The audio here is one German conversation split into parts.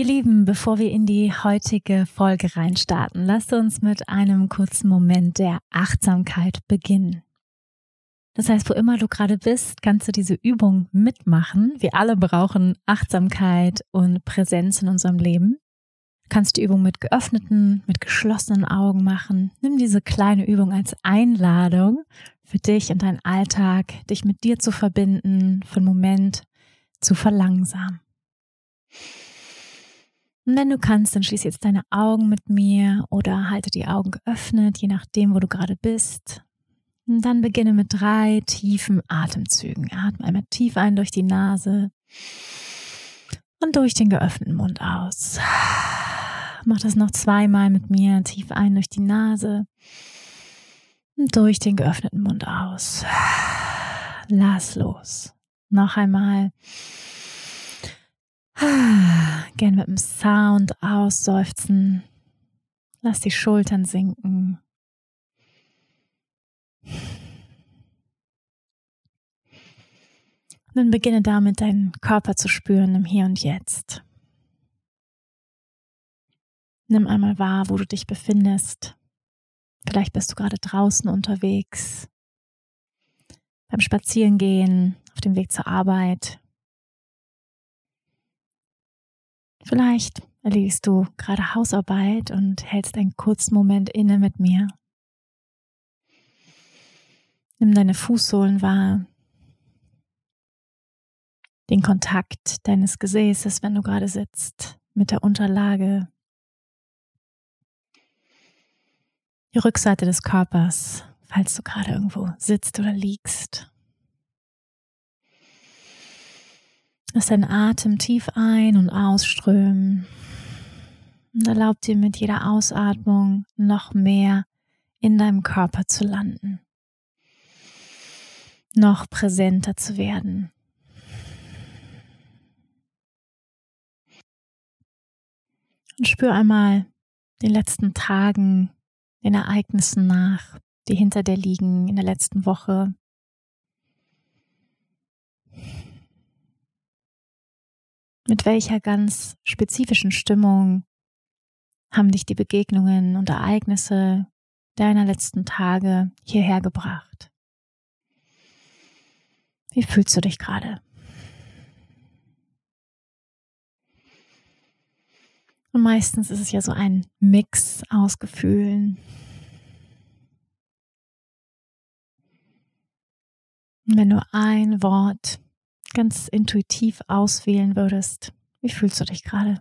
Ihr Lieben, bevor wir in die heutige Folge reinstarten, lasst uns mit einem kurzen Moment der Achtsamkeit beginnen. Das heißt, wo immer du gerade bist, kannst du diese Übung mitmachen. Wir alle brauchen Achtsamkeit und Präsenz in unserem Leben. Du kannst die Übung mit geöffneten, mit geschlossenen Augen machen. Nimm diese kleine Übung als Einladung für dich und deinen Alltag, dich mit dir zu verbinden, für einen Moment zu verlangsamen. Und wenn du kannst, dann schließ jetzt deine Augen mit mir oder halte die Augen geöffnet, je nachdem, wo du gerade bist. Und dann beginne mit drei tiefen Atemzügen. Atme einmal tief ein durch die Nase und durch den geöffneten Mund aus. Mach das noch zweimal mit mir. Tief ein durch die Nase und durch den geöffneten Mund aus. Lass los. Noch einmal. Gern mit dem Sound ausseufzen. Lass die Schultern sinken. Und dann beginne damit, deinen Körper zu spüren im Hier und Jetzt. Nimm einmal wahr, wo du dich befindest. Vielleicht bist du gerade draußen unterwegs, beim Spazierengehen, auf dem Weg zur Arbeit. Vielleicht erledigst du gerade Hausarbeit und hältst einen kurzen Moment inne mit mir. Nimm deine Fußsohlen wahr, den Kontakt deines Gesäßes, wenn du gerade sitzt, mit der Unterlage, die Rückseite des Körpers, falls du gerade irgendwo sitzt oder liegst. Lass deinen Atem tief ein- und ausströmen und erlaub dir mit jeder Ausatmung noch mehr in deinem Körper zu landen, noch präsenter zu werden. Und spür einmal den letzten Tagen, den Ereignissen nach, die hinter dir liegen in der letzten Woche. Mit welcher ganz spezifischen Stimmung haben dich die Begegnungen und Ereignisse deiner letzten Tage hierher gebracht? Wie fühlst du dich gerade? Und meistens ist es ja so ein Mix aus Gefühlen. Und wenn du ein Wort ganz intuitiv auswählen würdest, wie fühlst du dich gerade?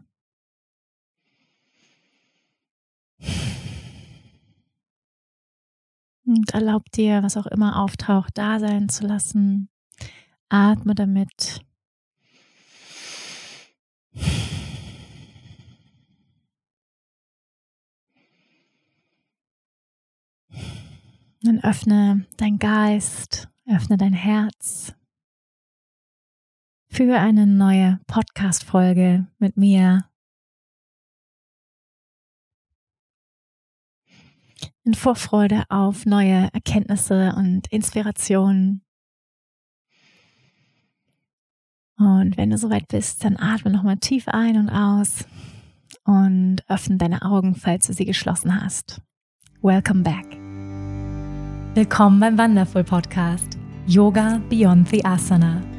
Und erlaub dir, was auch immer auftaucht, da sein zu lassen. Atme damit. Dann öffne dein Geist, öffne dein Herz für eine neue Podcast-Folge mit mir. In Vorfreude auf neue Erkenntnisse und Inspirationen. Und wenn du soweit bist, dann atme nochmal tief ein und aus und öffne deine Augen, falls du sie geschlossen hast. Welcome back. Willkommen beim Wonderful Podcast Yoga Beyond the Asana.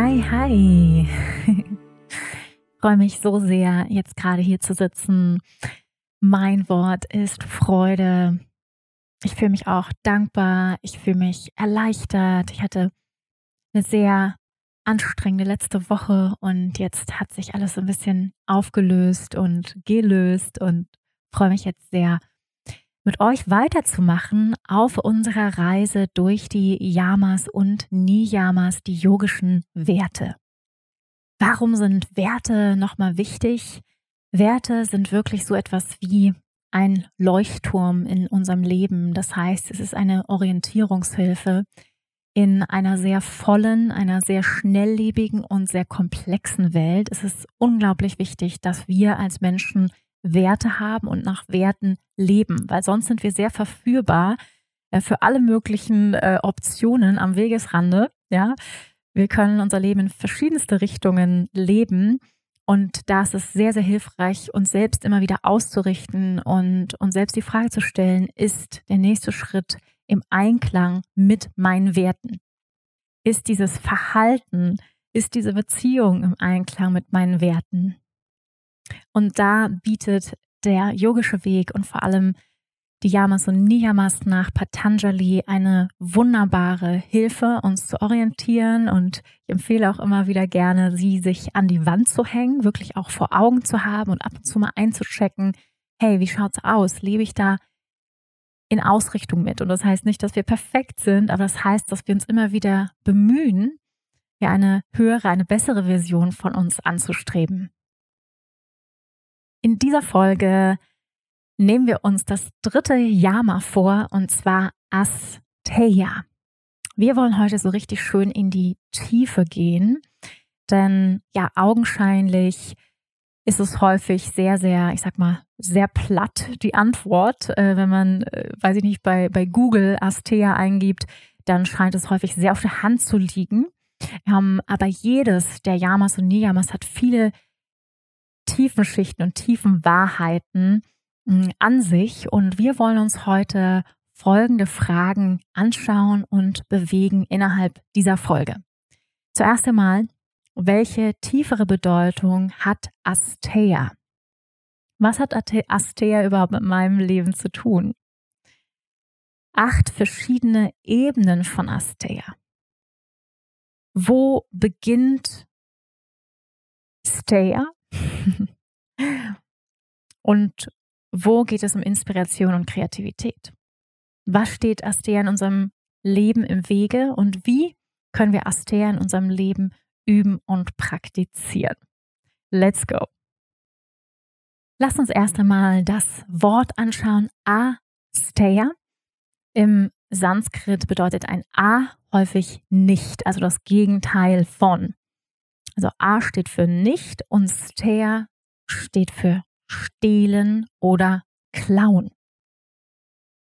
Hi, hi. Ich freue mich so sehr, jetzt gerade hier zu sitzen. Mein Wort ist Freude. Ich fühle mich auch dankbar. Ich fühle mich erleichtert. Ich hatte eine sehr anstrengende letzte Woche und jetzt hat sich alles so ein bisschen aufgelöst und gelöst und freue mich jetzt sehr, mit euch weiterzumachen auf unserer Reise durch die Yamas und Niyamas, die yogischen Werte. Warum sind Werte nochmal wichtig? Werte sind wirklich so etwas wie ein Leuchtturm in unserem Leben. Das heißt, es ist eine Orientierungshilfe in einer sehr vollen, einer sehr schnelllebigen und sehr komplexen Welt. Es ist unglaublich wichtig, dass wir als Menschen Werte haben und nach Werten leben, weil sonst sind wir sehr verführbar äh, für alle möglichen äh, Optionen am Wegesrande. Ja, wir können unser Leben in verschiedenste Richtungen leben. Und da ist es sehr, sehr hilfreich, uns selbst immer wieder auszurichten und uns selbst die Frage zu stellen, ist der nächste Schritt im Einklang mit meinen Werten? Ist dieses Verhalten, ist diese Beziehung im Einklang mit meinen Werten? Und da bietet der yogische Weg und vor allem die Yamas und Niyamas nach Patanjali eine wunderbare Hilfe, uns zu orientieren. Und ich empfehle auch immer wieder gerne, sie sich an die Wand zu hängen, wirklich auch vor Augen zu haben und ab und zu mal einzuchecken, hey, wie schaut's aus? Lebe ich da in Ausrichtung mit? Und das heißt nicht, dass wir perfekt sind, aber das heißt, dass wir uns immer wieder bemühen, ja eine höhere, eine bessere Version von uns anzustreben. In dieser Folge nehmen wir uns das dritte Yama vor, und zwar Asteya. Wir wollen heute so richtig schön in die Tiefe gehen, denn ja, augenscheinlich ist es häufig sehr, sehr, ich sag mal, sehr platt, die Antwort. Äh, wenn man, äh, weiß ich nicht, bei, bei Google Asteya eingibt, dann scheint es häufig sehr auf der Hand zu liegen. Ähm, aber jedes der Yamas und Niyamas hat viele tiefen Schichten und tiefen Wahrheiten, an sich und wir wollen uns heute folgende Fragen anschauen und bewegen innerhalb dieser Folge. Zuerst einmal, welche tiefere Bedeutung hat Asteia? Was hat Asteia überhaupt mit meinem Leben zu tun? Acht verschiedene Ebenen von Asteia. Wo beginnt Steia? und wo geht es um Inspiration und Kreativität? Was steht Astea in unserem Leben im Wege und wie können wir Astea in unserem Leben üben und praktizieren? Let's go! Lass uns erst einmal das Wort anschauen. Asteya. Im Sanskrit bedeutet ein A häufig nicht, also das Gegenteil von. Also A steht für nicht und Steya steht für stehlen oder klauen.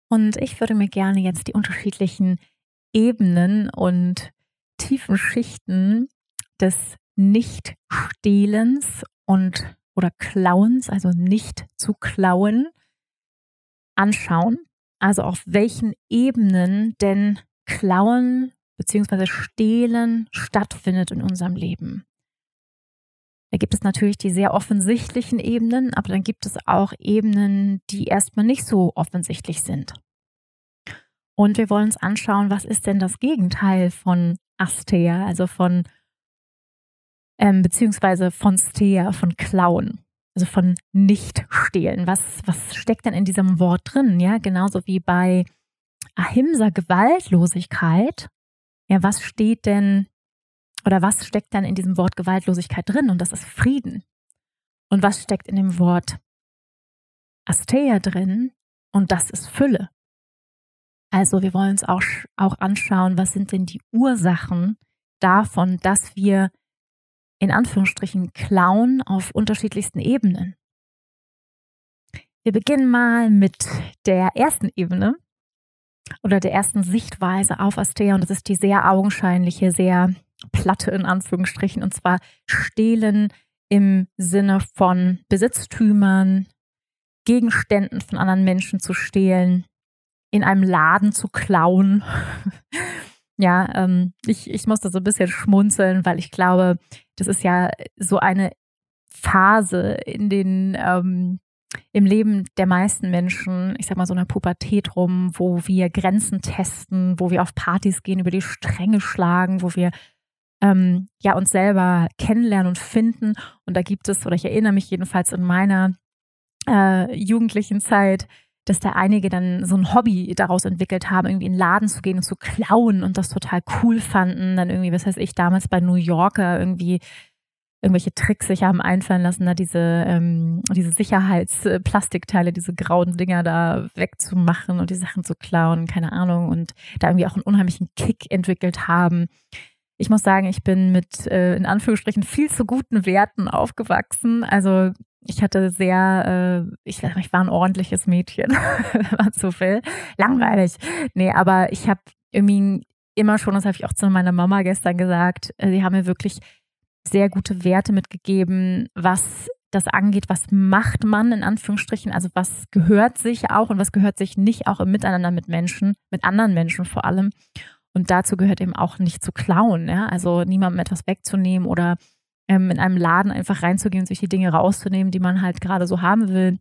Und ich würde mir gerne jetzt die unterschiedlichen Ebenen und tiefen Schichten des Nicht-Stehlens und oder Klauens, also nicht zu klauen, anschauen. Also auf welchen Ebenen denn Klauen bzw. Stehlen stattfindet in unserem Leben. Da gibt es natürlich die sehr offensichtlichen Ebenen, aber dann gibt es auch Ebenen, die erstmal nicht so offensichtlich sind. Und wir wollen uns anschauen, was ist denn das Gegenteil von Astea, also von, ähm, beziehungsweise von Stea, von Klauen, also von Nicht-Stehlen. Was, was steckt denn in diesem Wort drin? Ja, genauso wie bei Ahimsa Gewaltlosigkeit. Ja, was steht denn oder was steckt dann in diesem Wort Gewaltlosigkeit drin? Und das ist Frieden. Und was steckt in dem Wort Asteia drin? Und das ist Fülle. Also wir wollen uns auch, auch anschauen, was sind denn die Ursachen davon, dass wir in Anführungsstrichen klauen auf unterschiedlichsten Ebenen. Wir beginnen mal mit der ersten Ebene oder der ersten Sichtweise auf Astea und das ist die sehr augenscheinliche, sehr Platte in Anführungsstrichen, und zwar stehlen im Sinne von Besitztümern, Gegenständen von anderen Menschen zu stehlen, in einem Laden zu klauen. ja, ähm, ich, ich muss da so ein bisschen schmunzeln, weil ich glaube, das ist ja so eine Phase in den ähm, im Leben der meisten Menschen, ich sag mal so einer Pubertät rum, wo wir Grenzen testen, wo wir auf Partys gehen, über die Stränge schlagen, wo wir ähm, ja uns selber kennenlernen und finden. Und da gibt es, oder ich erinnere mich jedenfalls in meiner äh, jugendlichen Zeit, dass da einige dann so ein Hobby daraus entwickelt haben, irgendwie in den Laden zu gehen und zu klauen und das total cool fanden. Dann irgendwie, was heißt ich, damals bei New Yorker irgendwie irgendwelche Tricks sich haben einfallen lassen, da diese, ähm, diese Sicherheitsplastikteile, diese grauen Dinger da wegzumachen und die Sachen zu klauen, keine Ahnung, und da irgendwie auch einen unheimlichen Kick entwickelt haben. Ich muss sagen, ich bin mit äh, in Anführungsstrichen viel zu guten Werten aufgewachsen. Also ich hatte sehr, äh, ich, ich war ein ordentliches Mädchen, war zu viel. Langweilig. Nee, aber ich habe irgendwie immer schon, das habe ich auch zu meiner Mama gestern gesagt, äh, sie haben mir wirklich sehr gute Werte mitgegeben, was das angeht, was macht man in Anführungsstrichen, also was gehört sich auch und was gehört sich nicht auch im Miteinander mit Menschen, mit anderen Menschen vor allem. Und dazu gehört eben auch nicht zu klauen, ja? also niemandem etwas wegzunehmen oder ähm, in einem Laden einfach reinzugehen und sich die Dinge rauszunehmen, die man halt gerade so haben will.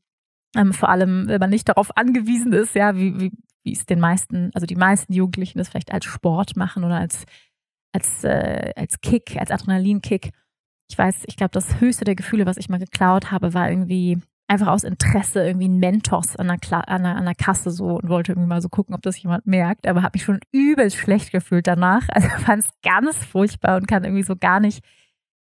Ähm, vor allem, wenn man nicht darauf angewiesen ist, ja, wie, wie, wie es den meisten, also die meisten Jugendlichen das vielleicht als Sport machen oder als, als, äh, als Kick, als Adrenalinkick. Ich weiß, ich glaube, das höchste der Gefühle, was ich mal geklaut habe, war irgendwie einfach aus Interesse irgendwie ein Mentos an der, an, der, an der Kasse so und wollte irgendwie mal so gucken, ob das jemand merkt, aber habe mich schon übelst schlecht gefühlt danach. Also fand es ganz furchtbar und kann irgendwie so gar nicht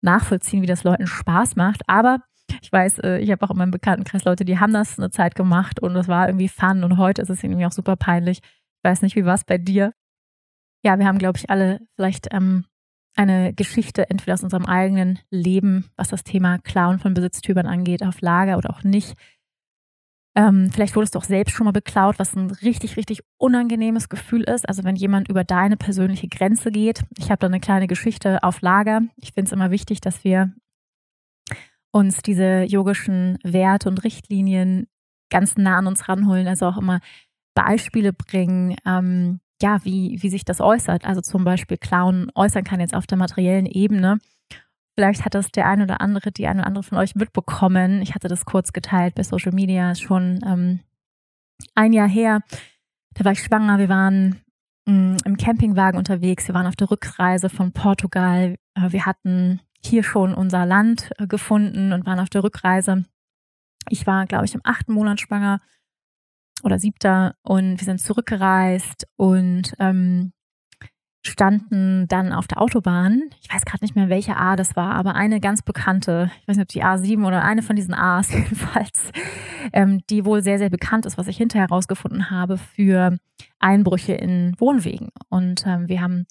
nachvollziehen, wie das Leuten Spaß macht. Aber ich weiß, äh, ich habe auch in meinem Bekanntenkreis Leute, die haben das eine Zeit gemacht und es war irgendwie fun und heute ist es irgendwie auch super peinlich. Ich weiß nicht, wie war es bei dir? Ja, wir haben, glaube ich, alle vielleicht ähm, eine Geschichte entweder aus unserem eigenen Leben, was das Thema Klauen von Besitztümern angeht, auf Lager oder auch nicht. Ähm, vielleicht wurdest du auch selbst schon mal beklaut, was ein richtig, richtig unangenehmes Gefühl ist. Also wenn jemand über deine persönliche Grenze geht. Ich habe da eine kleine Geschichte auf Lager. Ich finde es immer wichtig, dass wir uns diese yogischen Werte und Richtlinien ganz nah an uns ranholen. Also auch immer Beispiele bringen, ähm, ja, wie, wie sich das äußert. Also zum Beispiel Clown äußern kann jetzt auf der materiellen Ebene. Vielleicht hat das der eine oder andere, die eine oder andere von euch mitbekommen. Ich hatte das kurz geteilt bei Social Media, schon ähm, ein Jahr her. Da war ich schwanger. Wir waren mh, mm, im Campingwagen unterwegs. Wir waren auf der Rückreise von Portugal. Äh, wir hatten hier schon unser Land äh, gefunden und waren auf der Rückreise. Ich war, glaube ich, im achten Monat schwanger oder siebter und wir sind zurückgereist und ähm, standen dann auf der Autobahn. Ich weiß gerade nicht mehr, welche A das war, aber eine ganz bekannte, ich weiß nicht, ob die A7 oder eine von diesen A's jedenfalls, ähm, die wohl sehr, sehr bekannt ist, was ich hinterher herausgefunden habe für Einbrüche in Wohnwegen. Und ähm, wir haben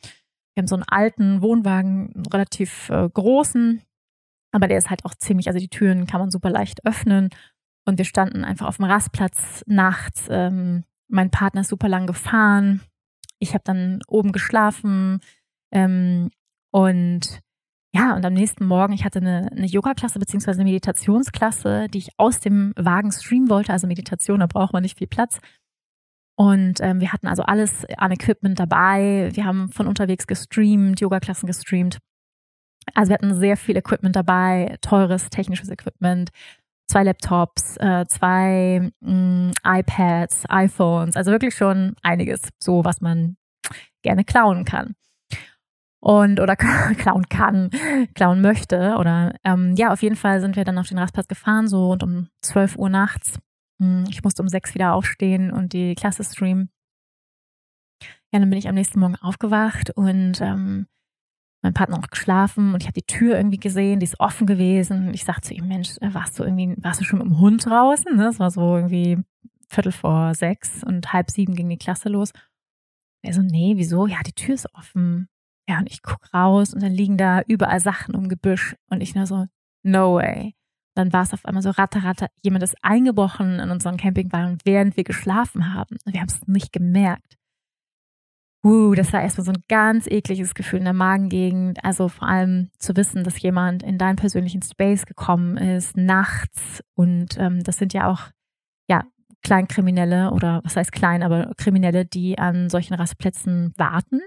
wir haben so einen alten Wohnwagen, einen relativ äh, großen, aber der ist halt auch ziemlich, also die Türen kann man super leicht öffnen. Und wir standen einfach auf dem Rastplatz nachts. Ähm, mein Partner ist super lang gefahren ich habe dann oben geschlafen ähm, und ja, und am nächsten Morgen, ich hatte eine, eine Yoga-Klasse beziehungsweise eine Meditationsklasse, die ich aus dem Wagen streamen wollte. Also Meditation, da braucht man nicht viel Platz. Und ähm, wir hatten also alles an Equipment dabei. Wir haben von unterwegs gestreamt, Yoga-Klassen gestreamt. Also wir hatten sehr viel Equipment dabei, teures technisches Equipment, zwei Laptops, äh, zwei mh, mm, iPads, iPhones, also wirklich schon einiges, so was man gerne klauen kann. Und oder klauen kann, klauen möchte. Oder ähm, ja, auf jeden Fall sind wir dann auf den Rastplatz gefahren, so und um 12 Uhr nachts. Hm, ich musste um sechs wieder aufstehen und die Klasse streamen. Ja, dann bin ich am nächsten Morgen aufgewacht und ähm, mein Partner noch geschlafen und ich habe die Tür irgendwie gesehen, die ist offen gewesen. Ich sagte zu ihm, Mensch, äh, warst du irgendwie, warst du schon mit dem Hund draußen? Das war so irgendwie Viertel vor sechs und halb sieben ging die Klasse los. Er so, nee, wieso? Ja, die Tür ist offen. Ja, und ich guck raus und dann liegen da überall Sachen um Gebüsch und ich nur so, no way. Dann war es auf einmal so ratter, ratter, jemand ist eingebrochen in unseren Campingwagen, während wir geschlafen haben. Wir haben es nicht gemerkt. Uh, das war erstmal so ein ganz ekliges Gefühl in der Magengegend. Also vor allem zu wissen, dass jemand in deinen persönlichen Space gekommen ist, nachts. Und ähm, das sind ja auch, ja, Kleinkriminelle oder was heißt klein, aber Kriminelle, die an solchen Rastplätzen warten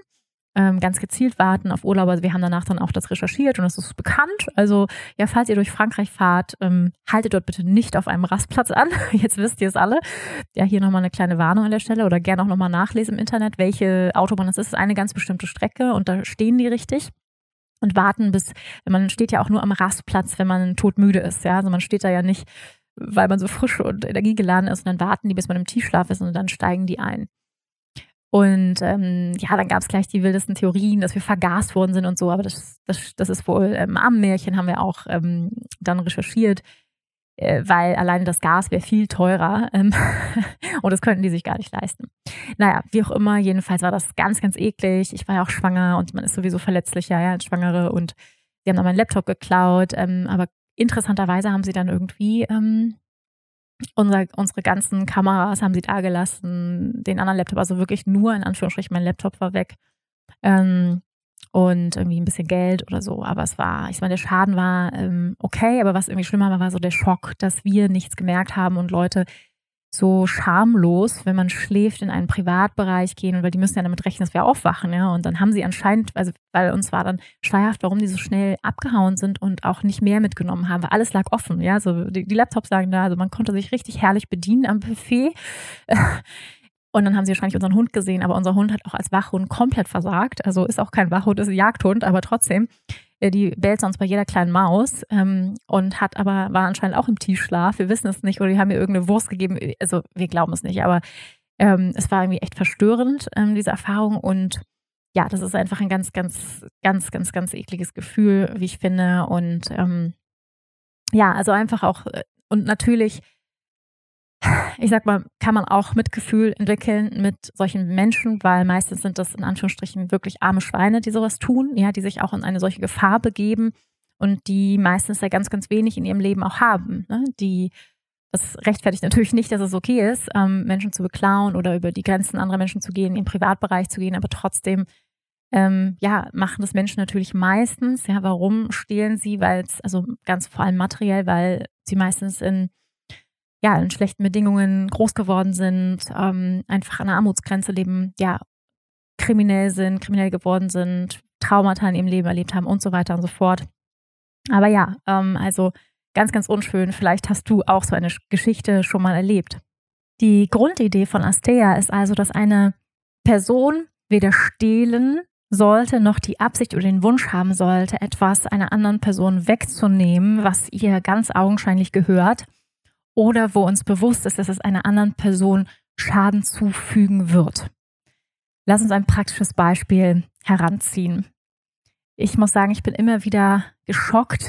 ähm, ganz gezielt warten auf Urlauber. Also wir haben danach dann auch das recherchiert und das ist bekannt. Also ja, falls ihr durch Frankreich fahrt, ähm, haltet dort bitte nicht auf einem Rastplatz an. Jetzt wisst ihr es alle. Ja, hier nochmal eine kleine Warnung an der Stelle oder gerne auch nochmal nachlesen im Internet, welche Autobahn das ist. Es ist eine ganz bestimmte Strecke und da stehen die richtig und warten bis, man steht ja auch nur am Rastplatz, wenn man todmüde ist. Ja, also man steht da ja nicht, weil man so frisch und energiegeladen ist und dann warten die, bis man im Tiefschlaf ist und dann steigen die ein. Und ähm, ja, dann gab es gleich die wildesten Theorien, dass wir vergast worden sind und so, aber das, das, das ist wohl ähm, am Märchen, haben wir auch ähm, dann recherchiert, äh, weil alleine das Gas wäre viel teurer ähm, und das könnten die sich gar nicht leisten. Naja, wie auch immer, jedenfalls war das ganz, ganz eklig. Ich war ja auch schwanger und man ist sowieso verletzlicher ja, als Schwangere und sie haben dann meinen Laptop geklaut, ähm, aber interessanterweise haben sie dann irgendwie ähm, unser, unsere ganzen Kameras haben sie da gelassen, den anderen Laptop, also wirklich nur in Anführungsstrichen, mein Laptop war weg. Ähm, und irgendwie ein bisschen Geld oder so. Aber es war, ich meine, der Schaden war ähm, okay, aber was irgendwie schlimmer war, war so der Schock, dass wir nichts gemerkt haben und Leute so schamlos, wenn man schläft, in einen Privatbereich gehen, weil die müssen ja damit rechnen, dass wir aufwachen, ja. Und dann haben sie anscheinend, also weil uns war dann schleierhaft, warum die so schnell abgehauen sind und auch nicht mehr mitgenommen haben, weil alles lag offen, ja. So die, die Laptops lagen da, also man konnte sich richtig herrlich bedienen am Buffet. Und dann haben sie wahrscheinlich unseren Hund gesehen, aber unser Hund hat auch als Wachhund komplett versagt. Also ist auch kein Wachhund, ist ein Jagdhund, aber trotzdem die bellt sonst bei jeder kleinen Maus ähm, und hat aber, war anscheinend auch im Tiefschlaf. Wir wissen es nicht oder die haben mir irgendeine Wurst gegeben. Also wir glauben es nicht, aber ähm, es war irgendwie echt verstörend, ähm, diese Erfahrung. Und ja, das ist einfach ein ganz, ganz, ganz, ganz, ganz ekliges Gefühl, wie ich finde. Und ähm, ja, also einfach auch, äh, und natürlich ich sag mal, kann man auch Mitgefühl entwickeln mit solchen Menschen, weil meistens sind das in Anführungsstrichen wirklich arme Schweine, die sowas tun, ja, die sich auch in eine solche Gefahr begeben und die meistens ja ganz, ganz wenig in ihrem Leben auch haben. Ne? Die, das rechtfertigt natürlich nicht, dass es okay ist, ähm, Menschen zu beklauen oder über die Grenzen anderer Menschen zu gehen, den Privatbereich zu gehen, aber trotzdem ähm, ja, machen das Menschen natürlich meistens. Ja, warum stehlen sie? Weil es, also ganz vor allem materiell, weil sie meistens in ja, in schlechten Bedingungen groß geworden sind, ähm, einfach an der Armutsgrenze leben, ja, kriminell sind, kriminell geworden sind, Traumata in ihrem Leben erlebt haben und so weiter und so fort. Aber ja, ähm, also ganz, ganz unschön. Vielleicht hast du auch so eine Geschichte schon mal erlebt. Die Grundidee von Astea ist also, dass eine Person weder stehlen sollte, noch die Absicht oder den Wunsch haben sollte, etwas einer anderen Person wegzunehmen, was ihr ganz augenscheinlich gehört oder wo uns bewusst ist, dass es einer anderen Person Schaden zufügen wird. Lass uns ein praktisches Beispiel heranziehen. Ich muss sagen, ich bin immer wieder geschockt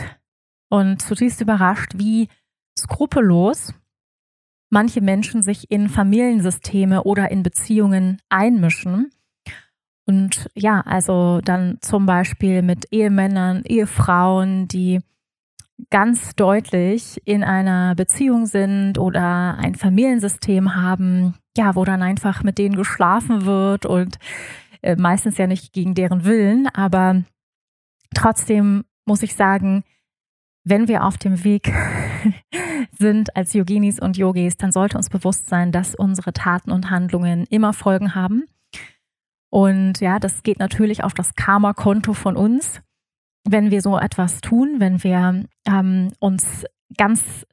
und zutiefst überrascht, wie skrupellos manche Menschen sich in Familiensysteme oder in Beziehungen einmischen. Und ja, also dann zum Beispiel mit Ehemännern, Ehefrauen, die ganz deutlich in einer Beziehung sind oder ein Familiensystem haben, ja, wo dann einfach mit denen geschlafen wird und äh, meistens ja nicht gegen deren Willen, aber trotzdem muss ich sagen, wenn wir auf dem Weg sind als Yoginis und Yogis, dann sollte uns bewusst sein, dass unsere Taten und Handlungen immer Folgen haben. Und ja, das geht natürlich auf das Karma-Konto von uns wenn wir so etwas tun, wenn wir ähm, uns ganz,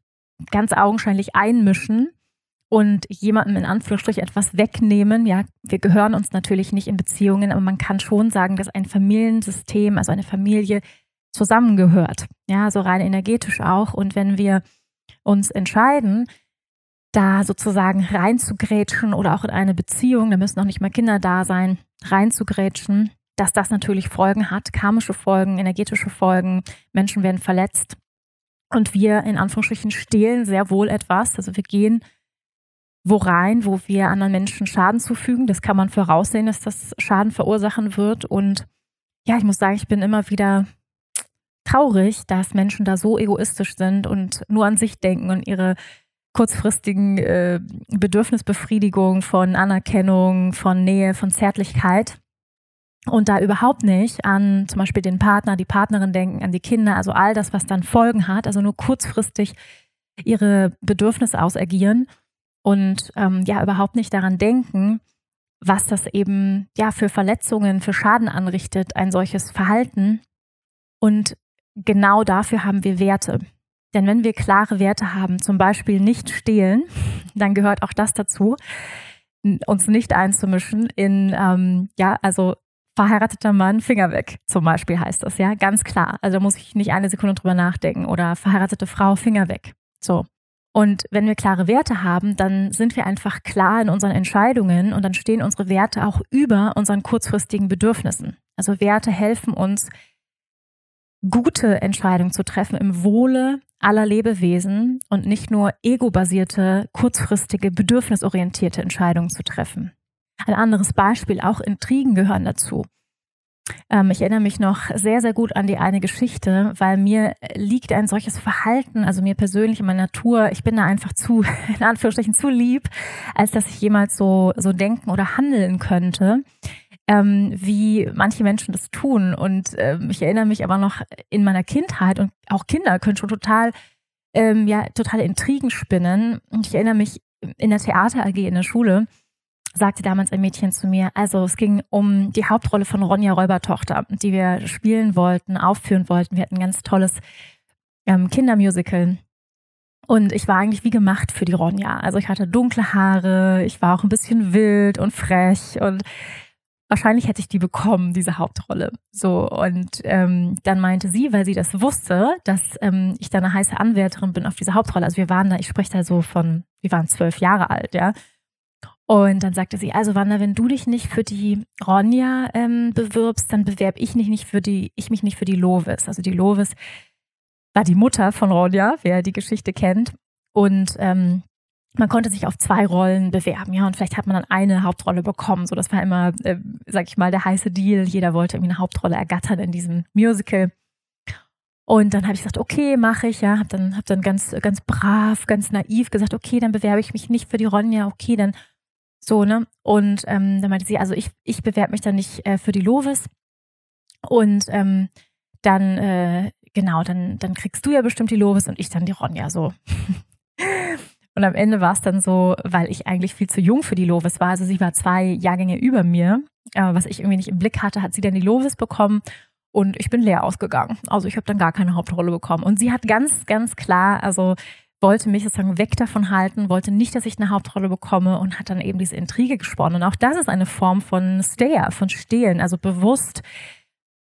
ganz augenscheinlich einmischen und jemandem in Anführungsstrich etwas wegnehmen, ja, wir gehören uns natürlich nicht in Beziehungen, aber man kann schon sagen, dass ein Familiensystem, also eine Familie zusammengehört, ja, so rein energetisch auch. Und wenn wir uns entscheiden, da sozusagen reinzugrätschen oder auch in eine Beziehung, da müssen noch nicht mal Kinder da sein, reinzugrätschen, dass das natürlich Folgen hat, karmische Folgen, energetische Folgen, Menschen werden verletzt. Und wir in Anführungsstrichen stehlen sehr wohl etwas. Also wir gehen wo rein, wo wir anderen Menschen Schaden zufügen. Das kann man voraussehen, dass das Schaden verursachen wird. Und ja, ich muss sagen, ich bin immer wieder traurig, dass Menschen da so egoistisch sind und nur an sich denken und ihre kurzfristigen äh, Bedürfnisbefriedigung von Anerkennung, von Nähe, von Zärtlichkeit und da überhaupt nicht an zum Beispiel den Partner, die Partnerin denken, an die Kinder, also all das, was dann Folgen hat, also nur kurzfristig ihre Bedürfnisse ausagieren und ähm, ja überhaupt nicht daran denken, was das eben ja für Verletzungen, für Schaden anrichtet, ein solches Verhalten. Und genau dafür haben wir Werte. Denn wenn wir klare Werte haben, zum Beispiel nicht stehlen, dann gehört auch das dazu, uns nicht einzumischen in, ähm, ja, also verheirateter Mann, Finger weg, zum Beispiel heißt das, ja, ganz klar. Also da muss ich nicht eine Sekunde drüber nachdenken oder verheiratete Frau, Finger weg. So. Und wenn wir klare Werte haben, dann sind wir einfach klar in unseren Entscheidungen und dann stehen unsere Werte auch über unseren kurzfristigen Bedürfnissen. Also Werte helfen uns, gute Entscheidungen zu treffen im Wohle aller Lebewesen und nicht nur ego-basierte, kurzfristige, bedürfnisorientierte Entscheidungen zu treffen. Ein anderes Beispiel, auch Intrigen gehören dazu. Ähm, ich erinnere mich noch sehr, sehr gut an die eine Geschichte, weil mir liegt ein solches Verhalten, also mir persönlich in meiner Natur, ich bin da einfach zu, in Anführungsstrichen, zu lieb, als dass ich jemals so, so denken oder handeln könnte ähm, wie manche Menschen das tun. Und ähm, ich erinnere mich aber noch in meiner Kindheit und auch Kinder können schon total, ähm, ja, totale Intrigen spinnen. Und ich erinnere mich in der Theater AG in der Schule, sagte damals ein Mädchen zu mir, also es ging um die Hauptrolle von Ronja Räubertochter, die wir spielen wollten, aufführen wollten. Wir hatten ein ganz tolles ähm, Kindermusical. Und ich war eigentlich wie gemacht für die Ronja. Also ich hatte dunkle Haare, ich war auch ein bisschen wild und frech und wahrscheinlich hätte ich die bekommen, diese Hauptrolle. So, und ähm, dann meinte sie, weil sie das wusste, dass ähm, ich da eine heiße Anwärterin bin auf diese Hauptrolle. Also wir waren da, ich spreche da so von, wir waren zwölf Jahre alt, ja. Und dann sagte sie, also Wanda, wenn du dich nicht für die Ronja ähm, bewirbst, dann bewerbe ich mich nicht für die, ich mich nicht für die Lovis. Also die Lovis war die Mutter von Ronja, wer die Geschichte kennt. Und ähm, man konnte sich auf zwei Rollen bewerben, ja, und vielleicht hat man dann eine Hauptrolle bekommen. So, das war immer, äh, sag ich mal, der heiße Deal. Jeder wollte irgendwie eine Hauptrolle ergattern in diesem Musical. Und dann habe ich gesagt, okay, mache ich, ja, habe dann, hab dann ganz, ganz brav, ganz naiv gesagt, okay, dann bewerbe ich mich nicht für die Ronja, okay, dann so, ne? Und ähm, dann meinte sie, also ich, ich bewerbe mich dann nicht äh, für die Lovis. Und ähm, dann, äh, genau, dann, dann kriegst du ja bestimmt die Lovis und ich dann die Ronja, so. Und am Ende war es dann so, weil ich eigentlich viel zu jung für die Lovis war. Also sie war zwei Jahrgänge über mir. Äh, was ich irgendwie nicht im Blick hatte, hat sie dann die Lovis bekommen und ich bin leer ausgegangen. Also ich habe dann gar keine Hauptrolle bekommen. Und sie hat ganz, ganz klar, also wollte mich sozusagen weg davon halten, wollte nicht, dass ich eine Hauptrolle bekomme und hat dann eben diese Intrige gesponnen. Und auch das ist eine Form von Stayer, von Stehlen, also bewusst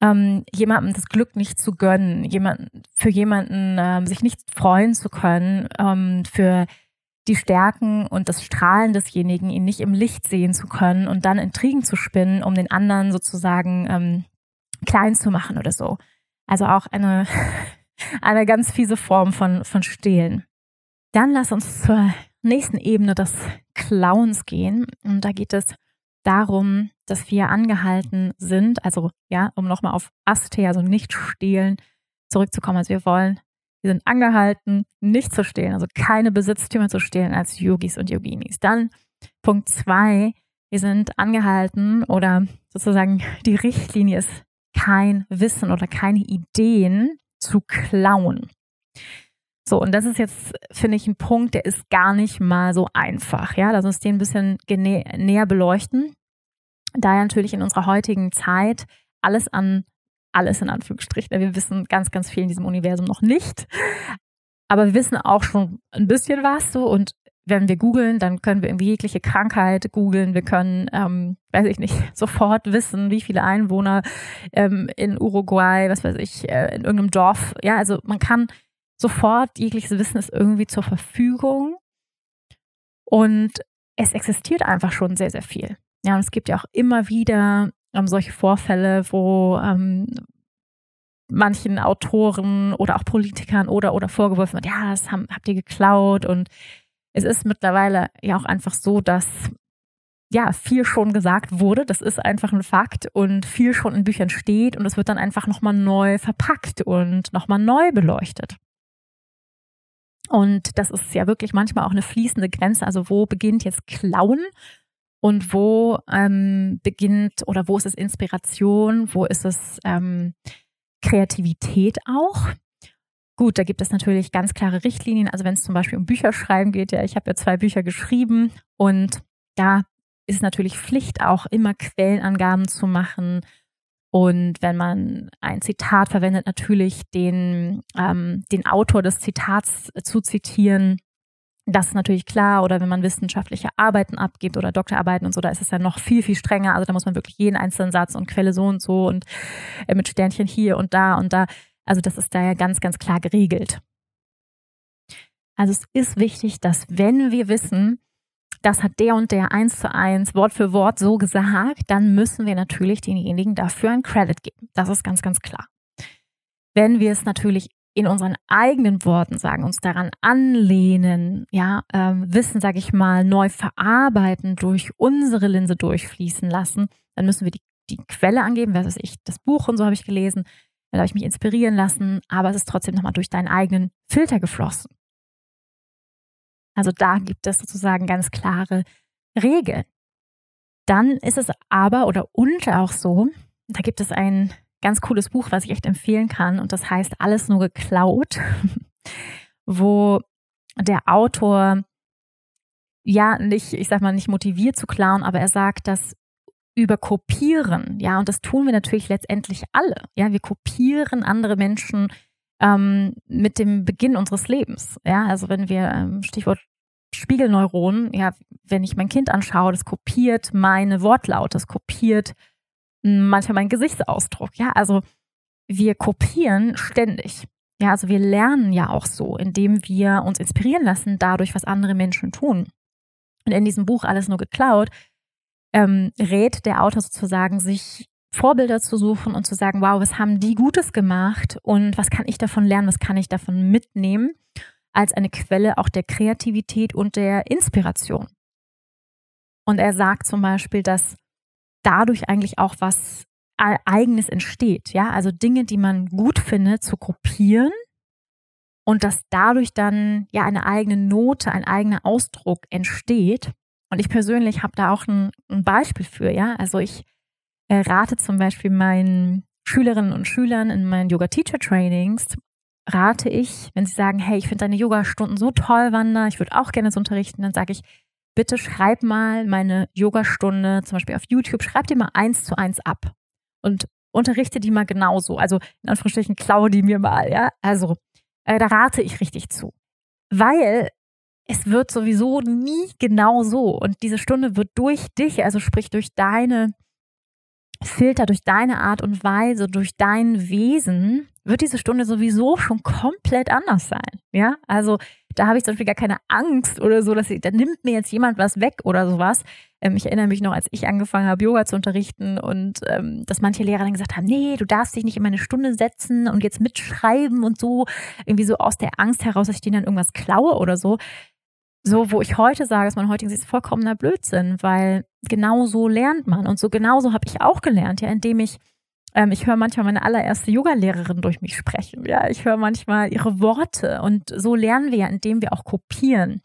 ähm, jemandem das Glück nicht zu gönnen, jemanden, für jemanden ähm, sich nicht freuen zu können, ähm, für die Stärken und das Strahlen desjenigen, ihn nicht im Licht sehen zu können und dann Intrigen zu spinnen, um den anderen sozusagen ähm, klein zu machen oder so. Also auch eine, eine ganz fiese Form von, von Stehlen. Dann lass uns zur nächsten Ebene des Clowns gehen. Und da geht es darum, dass wir angehalten sind, also ja, um nochmal auf Aste, also nicht stehlen, zurückzukommen. Also wir wollen wir sind angehalten, nicht zu stehlen, also keine Besitztümer zu stehlen als Yogis und Yoginis. Dann Punkt zwei, wir sind angehalten oder sozusagen die Richtlinie ist, kein Wissen oder keine Ideen zu klauen. So, und das ist jetzt, finde ich, ein Punkt, der ist gar nicht mal so einfach. Ja, lass uns den ein bisschen näher beleuchten. Da ja natürlich in unserer heutigen Zeit alles an alles in Anführungsstrichen. Wir wissen ganz, ganz viel in diesem Universum noch nicht. Aber wir wissen auch schon ein bisschen was so und wenn wir googeln, dann können wir irgendwie jegliche Krankheit googeln. Wir können, ähm, weiß ich nicht, sofort wissen, wie viele Einwohner ähm, in Uruguay, was weiß ich, äh, in irgendeinem Dorf. Ja, also man kann sofort jegliches Wissen ist irgendwie zur Verfügung und es existiert einfach schon sehr, sehr viel. Ja, und es gibt ja auch immer wieder ähm, solche Vorfälle, wo ähm, manchen Autoren oder auch Politikern oder oder vorgeworfen wird, ja, das haben, habt ihr geklaut und es ist mittlerweile ja auch einfach so, dass ja viel schon gesagt wurde, das ist einfach ein Fakt und viel schon in Büchern steht und es wird dann einfach nochmal neu verpackt und nochmal neu beleuchtet. Und das ist ja wirklich manchmal auch eine fließende Grenze. Also wo beginnt jetzt Klauen und wo ähm, beginnt oder wo ist es Inspiration, wo ist es ähm, Kreativität auch. Gut, da gibt es natürlich ganz klare Richtlinien. Also wenn es zum Beispiel um Bücherschreiben geht, ja, ich habe ja zwei Bücher geschrieben und da ist natürlich Pflicht auch immer Quellenangaben zu machen. Und wenn man ein Zitat verwendet, natürlich den, ähm, den Autor des Zitats zu zitieren das ist natürlich klar. Oder wenn man wissenschaftliche Arbeiten abgibt oder Doktorarbeiten und so, da ist es ja noch viel, viel strenger. Also da muss man wirklich jeden einzelnen Satz und Quelle so und so und äh, mit Sternchen hier und da und da. Also das ist da ja ganz, ganz klar geregelt. Also es ist wichtig, dass wenn wir wissen, das hat der und der eins zu eins, Wort für Wort so gesagt, dann müssen wir natürlich denjenigen dafür einen Credit geben. Das ist ganz, ganz klar. Wenn wir es natürlich in unseren eigenen Worten sagen, uns daran anlehnen, ja, ähm, Wissen, sage ich mal, neu verarbeiten, durch unsere Linse durchfließen lassen, dann müssen wir die, die Quelle angeben, was weiß ich, das Buch und so habe ich gelesen, dann habe ich mich inspirieren lassen, aber es ist trotzdem nochmal durch deinen eigenen Filter geflossen. Also da gibt es sozusagen ganz klare Regeln. Dann ist es aber oder und auch so, da gibt es ein ganz cooles Buch, was ich echt empfehlen kann und das heißt Alles nur geklaut, wo der Autor ja nicht, ich sag mal, nicht motiviert zu klauen, aber er sagt, dass über Kopieren, ja, und das tun wir natürlich letztendlich alle, ja, wir kopieren andere Menschen ähm, mit dem Beginn unseres Lebens. Ja, also wenn wir, ähm, Stichwort Spiegelneuronen, ja, wenn ich mein Kind anschaue, das kopiert meine Wortlaute, das kopiert hm, manchmal meinen Gesichtsausdruck. Ja, also wir kopieren ständig. Ja, also wir lernen ja auch so, indem wir uns inspirieren lassen dadurch, was andere Menschen tun. Und in diesem Buch Alles nur geklaut ähm, rät der Autor sozusagen, sich Vorbilder zu suchen und zu sagen, wow, was haben die Gutes gemacht und was kann ich davon lernen, was kann ich davon mitnehmen, als eine Quelle auch der Kreativität und der Inspiration. Und er sagt zum Beispiel, dass dadurch eigentlich auch was eigenes entsteht, ja, also Dinge, die man gut findet, zu kopieren und dass dadurch dann ja eine eigene Note, ein eigener Ausdruck entsteht. Und ich persönlich habe da auch ein, ein Beispiel für, ja, also ich rate zum Beispiel meinen Schülerinnen und Schülern in meinen Yoga-Teacher-Trainings, rate ich, wenn sie sagen, hey, ich finde deine Yoga-Stunden so toll, Wanda, ich würde auch gerne so unterrichten, dann sage ich, bitte schreib mal meine Yoga-Stunde, zum Beispiel auf YouTube, schreib die mal eins zu eins ab und unterrichte die mal genauso. Also in Anführungsstrichen klaue die mir mal, ja. Also äh, da rate ich richtig zu. Weil es wird sowieso nie genau so. Und diese Stunde wird durch dich, also sprich durch deine Filter, durch deine Art und Weise, durch dein Wesen, wird diese Stunde sowieso schon komplett anders sein. Ja, also da habe ich zum Beispiel gar keine Angst oder so, dass ich, da nimmt mir jetzt jemand was weg oder sowas. Ähm, ich erinnere mich noch, als ich angefangen habe, Yoga zu unterrichten und ähm, dass manche Lehrer dann gesagt haben, nee, du darfst dich nicht in meine Stunde setzen und jetzt mitschreiben und so, irgendwie so aus der Angst heraus, dass ich denen dann irgendwas klaue oder so. So, wo ich heute sage, dass man heute ist vollkommener Blödsinn, weil genau so lernt man und so genauso habe ich auch gelernt, ja, indem ich ähm, ich höre manchmal meine allererste Yoga-Lehrerin durch mich sprechen. Ja, ich höre manchmal ihre Worte und so lernen wir ja, indem wir auch kopieren.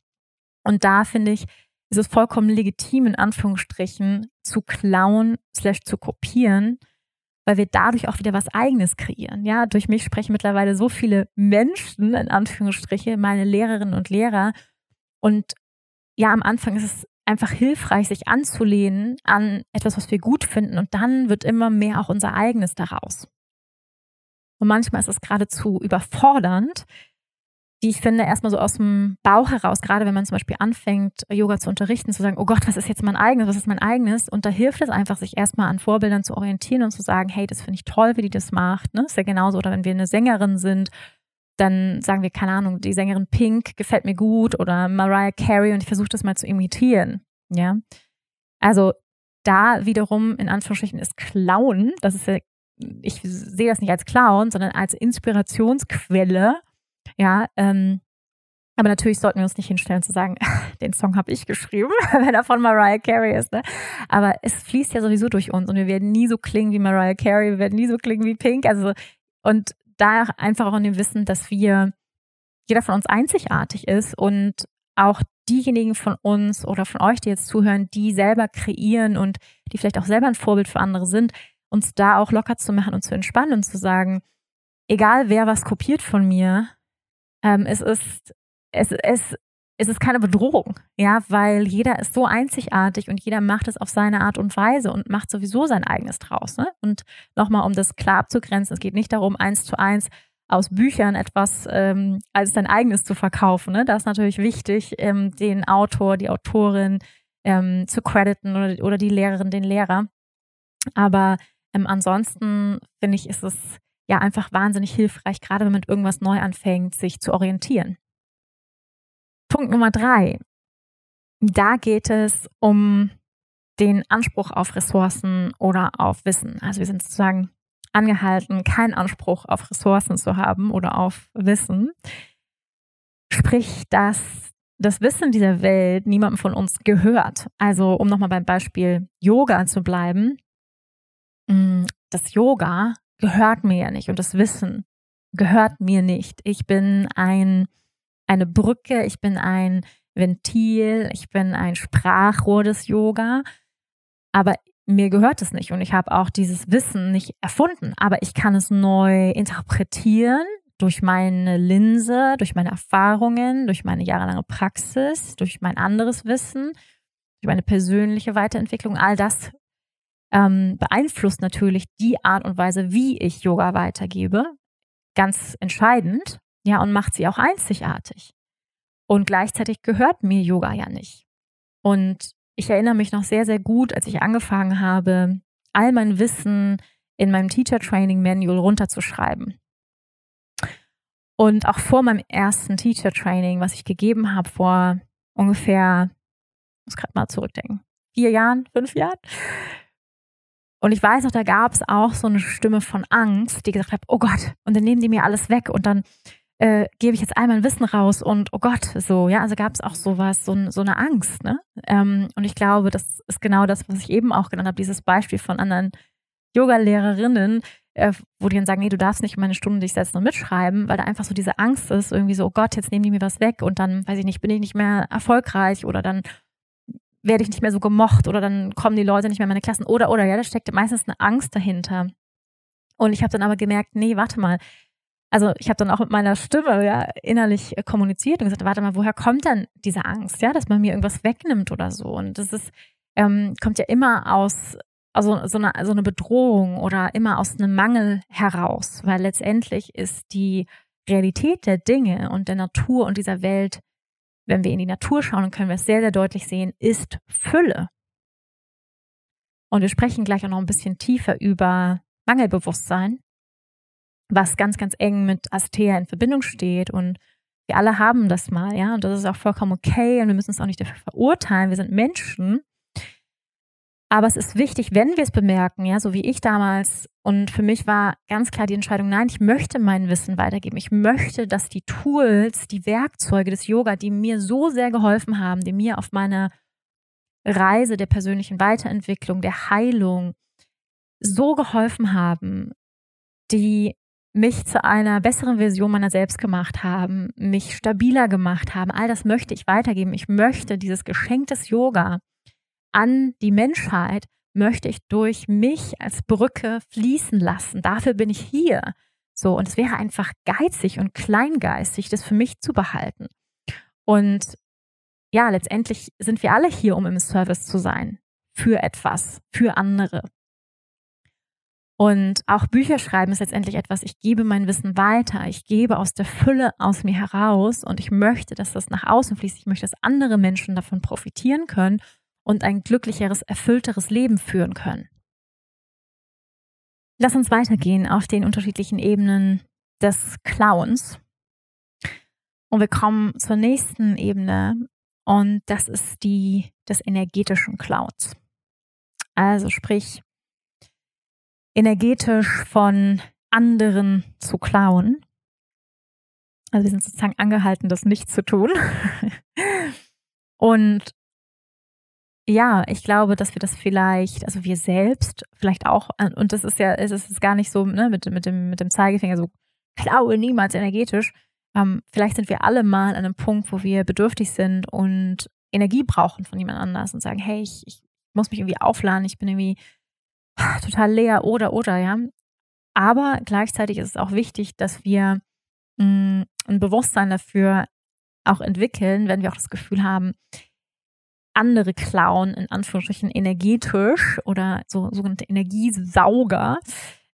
Und da finde ich, ist es vollkommen legitim, in Anführungsstrichen, zu klauen, slash zu kopieren, weil wir dadurch auch wieder was Eigenes kreieren. Ja, durch mich sprechen mittlerweile so viele Menschen, in Anführungsstriche, meine Lehrerinnen und Lehrer. Und ja, am Anfang ist es einfach hilfreich, sich anzulehnen an etwas, was wir gut finden. Und dann wird immer mehr auch unser eigenes daraus. Und manchmal ist es geradezu überfordernd, die ich finde, erstmal so aus dem Bauch heraus, gerade wenn man zum Beispiel anfängt, Yoga zu unterrichten, zu sagen, oh Gott, was ist jetzt mein eigenes, was ist mein eigenes? Und da hilft es einfach, sich erstmal an Vorbildern zu orientieren und zu sagen, hey, das finde ich toll, wie die das macht. Ne? Ist ja genauso, oder wenn wir eine Sängerin sind dann sagen wir, keine Ahnung, die Sängerin Pink gefällt mir gut oder Mariah Carey und ich versuche das mal zu imitieren. Ja. Also da wiederum in Anführungsstrichen ist Klauen, das ist ja, ich sehe das nicht als Clown, sondern als Inspirationsquelle. Ja, ähm, aber natürlich sollten wir uns nicht hinstellen zu sagen, den Song habe ich geschrieben, wenn er von Mariah Carey ist. Ne? Aber es fließt ja sowieso durch uns und wir werden nie so klingen wie Mariah Carey, wir werden nie so klingen wie Pink. Also und da einfach auch in dem Wissen, dass wir, jeder von uns einzigartig ist und auch diejenigen von uns oder von euch, die jetzt zuhören, die selber kreieren und die vielleicht auch selber ein Vorbild für andere sind, uns da auch locker zu machen und zu entspannen und zu sagen, egal wer was kopiert von mir, ähm, es ist, es, es es ist keine Bedrohung, ja, weil jeder ist so einzigartig und jeder macht es auf seine Art und Weise und macht sowieso sein eigenes draus. Ne? Und nochmal, um das klar abzugrenzen, es geht nicht darum, eins zu eins aus Büchern etwas ähm, als dein eigenes zu verkaufen. Ne? Da ist natürlich wichtig, ähm, den Autor, die Autorin ähm, zu crediten oder, oder die Lehrerin, den Lehrer. Aber ähm, ansonsten finde ich, ist es ja einfach wahnsinnig hilfreich, gerade wenn man mit irgendwas neu anfängt, sich zu orientieren. Punkt Nummer drei. Da geht es um den Anspruch auf Ressourcen oder auf Wissen. Also wir sind sozusagen angehalten, keinen Anspruch auf Ressourcen zu haben oder auf Wissen. Sprich, dass das Wissen dieser Welt niemandem von uns gehört. Also um nochmal beim Beispiel Yoga zu bleiben, mm, das Yoga gehört mir ja nicht und das Wissen gehört mir nicht. Ich bin ein, eine Brücke, ich bin ein Ventil, ich bin ein Sprachrohr des Yoga, aber mir gehört es nicht und ich habe auch dieses Wissen nicht erfunden, aber ich kann es neu interpretieren durch meine Linse, durch meine Erfahrungen, durch meine jahrelange Praxis, durch mein anderes Wissen, durch meine persönliche Weiterentwicklung. All das ähm, beeinflusst natürlich die Art und Weise, wie ich Yoga weitergebe, ganz entscheidend, ja, und macht sie auch einzigartig. Und gleichzeitig gehört mir Yoga ja nicht. Und ich erinnere mich noch sehr, sehr gut, als ich angefangen habe, all mein Wissen in meinem Teacher Training Manual runterzuschreiben. Und auch vor meinem ersten Teacher Training, was ich gegeben habe vor ungefähr, ich muss gerade mal zurückdenken, vier Jahren, fünf Jahren. Und ich weiß noch, da gab es auch so eine Stimme von Angst, die gesagt hat, oh Gott, und dann nehmen die mir alles weg und dann äh, gebe ich jetzt all mein Wissen raus und oh Gott, so, ja, also gab es auch sowas, so, so eine Angst, ne? Ähm, und ich glaube, das ist genau das, was ich eben auch genannt habe, dieses Beispiel von anderen Yoga-Lehrerinnen, äh, wo die dann sagen, nee, du darfst nicht meine Stunde dich selbst noch mitschreiben, weil da einfach so diese Angst ist, irgendwie so, oh Gott, jetzt nehmen die mir was weg und dann, weiß ich nicht, bin ich nicht mehr erfolgreich oder dann werde ich nicht mehr so gemocht oder dann kommen die Leute nicht mehr in meine Klassen oder, oder, ja, da steckt meistens eine Angst dahinter. Und ich habe dann aber gemerkt, nee, warte mal. Also ich habe dann auch mit meiner Stimme ja innerlich kommuniziert und gesagt, warte mal, woher kommt denn diese Angst, ja, dass man mir irgendwas wegnimmt oder so? Und das ist, ähm, kommt ja immer aus also so eine, so eine Bedrohung oder immer aus einem Mangel heraus, weil letztendlich ist die Realität der Dinge und der Natur und dieser Welt, wenn wir in die Natur schauen, können wir es sehr, sehr deutlich sehen, ist Fülle. Und wir sprechen gleich auch noch ein bisschen tiefer über Mangelbewusstsein, was ganz, ganz eng mit Astea in Verbindung steht. Und wir alle haben das mal, ja, und das ist auch vollkommen okay und wir müssen es auch nicht dafür verurteilen. Wir sind Menschen aber es ist wichtig, wenn wir es bemerken, ja, so wie ich damals. Und für mich war ganz klar die Entscheidung, nein, ich möchte mein Wissen weitergeben. Ich möchte, dass die Tools, die Werkzeuge des Yoga, die mir so sehr geholfen haben, die mir auf meiner Reise der persönlichen Weiterentwicklung, der Heilung so geholfen haben, die mich zu einer besseren Version meiner selbst gemacht haben, mich stabiler gemacht haben. All das möchte ich weitergeben. Ich möchte dieses Geschenk des Yoga an die Menschheit möchte ich durch mich als Brücke fließen lassen. Dafür bin ich hier. So, und es wäre einfach geizig und kleingeistig, das für mich zu behalten. Und ja, letztendlich sind wir alle hier, um im Service zu sein. Für etwas, für andere. Und auch Bücher schreiben ist letztendlich etwas, ich gebe mein Wissen weiter, ich gebe aus der Fülle aus mir heraus und ich möchte, dass das nach außen fließt. Ich möchte, dass andere Menschen davon profitieren können und ein glücklicheres, erfüllteres Leben führen können. Lass uns weitergehen auf den unterschiedlichen Ebenen des Clowns. Und wir kommen zur nächsten Ebene und das ist die des energetischen Clowns. Also sprich, energetisch von anderen zu klauen. Also wir sind sozusagen angehalten, das nicht zu tun. Und ja, ich glaube, dass wir das vielleicht, also wir selbst vielleicht auch, und das ist ja, es ist gar nicht so ne, mit, mit, dem, mit dem Zeigefinger so, klaue niemals energetisch. Ähm, vielleicht sind wir alle mal an einem Punkt, wo wir bedürftig sind und Energie brauchen von jemand anders und sagen, hey, ich, ich muss mich irgendwie aufladen, ich bin irgendwie total leer oder oder, ja. Aber gleichzeitig ist es auch wichtig, dass wir mh, mm, ein Bewusstsein dafür auch entwickeln, wenn wir auch das Gefühl haben, andere klauen, in Anführungsstrichen energetisch oder so sogenannte Energiesauger.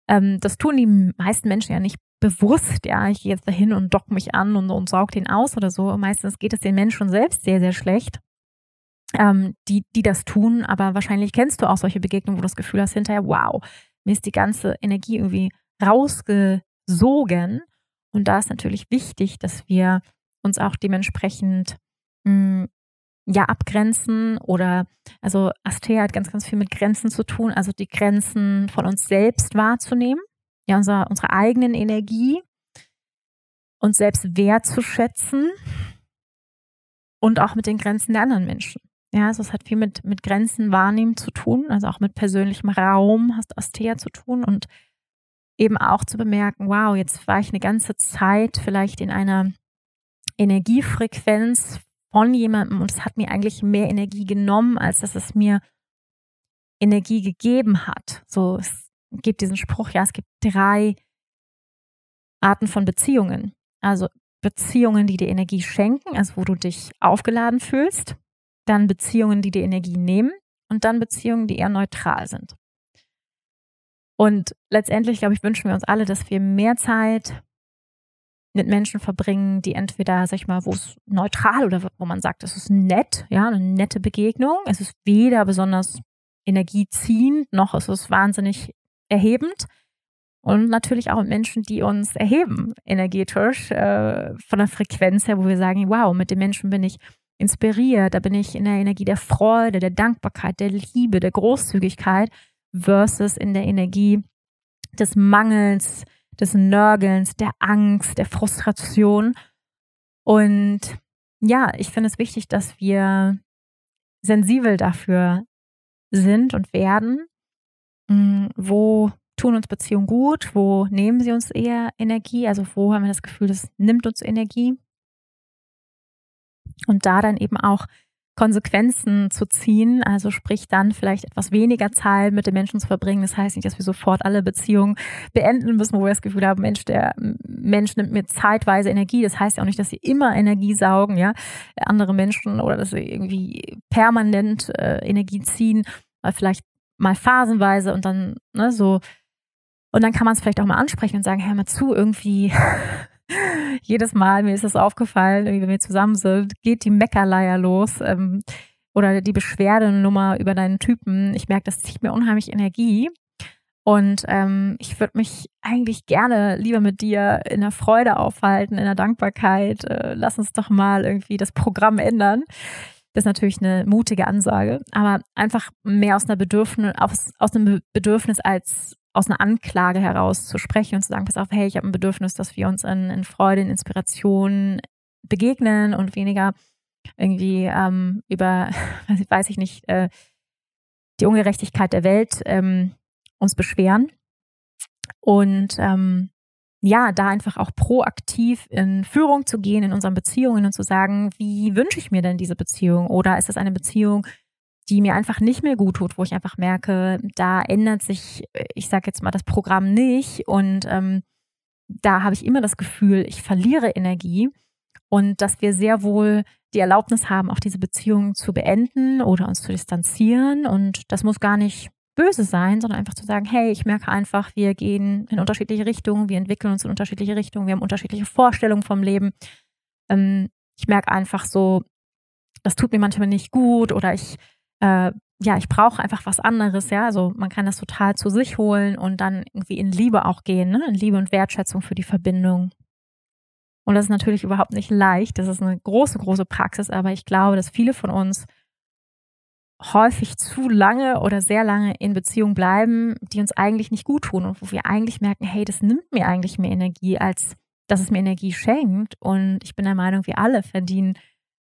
Ähm, das tun die meisten Menschen ja nicht bewusst, ja, ich gehe jetzt dahin und dock mich an und, und saug den aus oder so. Meistens geht es den Menschen selbst sehr, sehr schlecht, ähm, die, die das tun. Aber wahrscheinlich kennst du auch solche Begegnungen, wo du das Gefühl hast, hinterher, wow, mir ist die ganze Energie irgendwie rausgesogen. Und da ist natürlich wichtig, dass wir uns auch dementsprechend mh, mm, ja abgrenzen oder also Astea hat ganz, ganz viel mit Grenzen zu tun, also die Grenzen von uns selbst wahrzunehmen, ja, unser, unsere eigenen Energie, uns selbst wertzuschätzen und auch mit den Grenzen der anderen Menschen. Ja, also es hat viel mit, mit Grenzen wahrnehmen zu tun, also auch mit persönlichem Raum hast Astea zu tun und eben auch zu bemerken, wow, jetzt war ich eine ganze Zeit vielleicht in einer Energiefrequenz von jemandem und es hat mir eigentlich mehr Energie genommen, als dass es mir Energie gegeben hat. So, es gibt diesen Spruch, ja, es gibt drei Arten von Beziehungen. Also Beziehungen, die dir Energie schenken, also wo du dich aufgeladen fühlst, dann Beziehungen, die dir Energie nehmen und dann Beziehungen, die eher neutral sind. Und letztendlich, glaube ich, wünschen wir uns alle, dass wir mehr Zeit mit Menschen verbringen, die entweder, sag ich mal, wo es neutral oder wo man sagt, es ist nett, ja, eine nette Begegnung. Es ist weder besonders energieziehend, noch ist es wahnsinnig erhebend. Und natürlich auch mit Menschen, die uns erheben, energetisch, äh, von der Frequenz her, wo wir sagen, wow, mit den Menschen bin ich inspiriert, da bin ich in der Energie der Freude, der Dankbarkeit, der Liebe, der Großzügigkeit versus in der Energie des Mangels, des Nörgelns, der Angst, der Frustration. Und ja, ich finde es wichtig, dass wir sensibel dafür sind und werden, hm, wo tun uns Beziehungen gut, wo nehmen sie uns eher Energie, also wo haben wir das Gefühl, das nimmt uns Energie. Und da dann eben auch Konsequenzen zu ziehen, also sprich dann vielleicht etwas weniger Zeit mit den Menschen zu verbringen. Das heißt nicht, dass wir sofort alle Beziehungen beenden müssen, wo wir das Gefühl haben, Mensch, der Mensch nimmt mir zeitweise Energie. Das heißt ja auch nicht, dass sie immer Energie saugen, ja, andere Menschen oder dass sie irgendwie permanent äh, Energie ziehen, vielleicht mal phasenweise und dann ne, so und dann kann man es vielleicht auch mal ansprechen und sagen, hör mal zu, irgendwie jedes Mal, mir ist das aufgefallen, wenn wir zusammen sind, geht die Meckerleier los. Ähm, oder die Beschwerdenummer über deinen Typen. Ich merke, das zieht mir unheimlich Energie. Und ähm, ich würde mich eigentlich gerne lieber mit dir in der Freude aufhalten, in der Dankbarkeit. Äh, lass uns doch mal irgendwie das Programm ändern. Das ist natürlich eine mutige Ansage, aber einfach mehr aus einer Bedürfnis, aus, aus einem Bedürfnis als aus einer Anklage heraus zu sprechen und zu sagen, pass auf, hey, ich habe ein Bedürfnis, dass wir uns in, in Freude, in Inspiration begegnen und weniger irgendwie ähm, über, weiß ich nicht, äh, die Ungerechtigkeit der Welt ähm, uns beschweren. Und ähm, ja, da einfach auch proaktiv in Führung zu gehen in unseren Beziehungen und zu sagen, wie wünsche ich mir denn diese Beziehung? Oder ist das eine Beziehung, die mir einfach nicht mehr gut tut, wo ich einfach merke, da ändert sich, ich sage jetzt mal, das Programm nicht. Und ähm, da habe ich immer das Gefühl, ich verliere Energie. Und dass wir sehr wohl die Erlaubnis haben, auch diese Beziehung zu beenden oder uns zu distanzieren. Und das muss gar nicht böse sein, sondern einfach zu sagen, hey, ich merke einfach, wir gehen in unterschiedliche Richtungen, wir entwickeln uns in unterschiedliche Richtungen, wir haben unterschiedliche Vorstellungen vom Leben. Ähm, ich merke einfach so, das tut mir manchmal nicht gut oder ich äh, ja, ich brauche einfach was anderes, ja. Also man kann das total zu sich holen und dann irgendwie in Liebe auch gehen, ne? In Liebe und Wertschätzung für die Verbindung. Und das ist natürlich überhaupt nicht leicht. Das ist eine große, große Praxis, aber ich glaube, dass viele von uns häufig zu lange oder sehr lange in Beziehungen bleiben, die uns eigentlich nicht gut tun und wo wir eigentlich merken, hey, das nimmt mir eigentlich mehr Energie, als dass es mir Energie schenkt. Und ich bin der Meinung, wir alle verdienen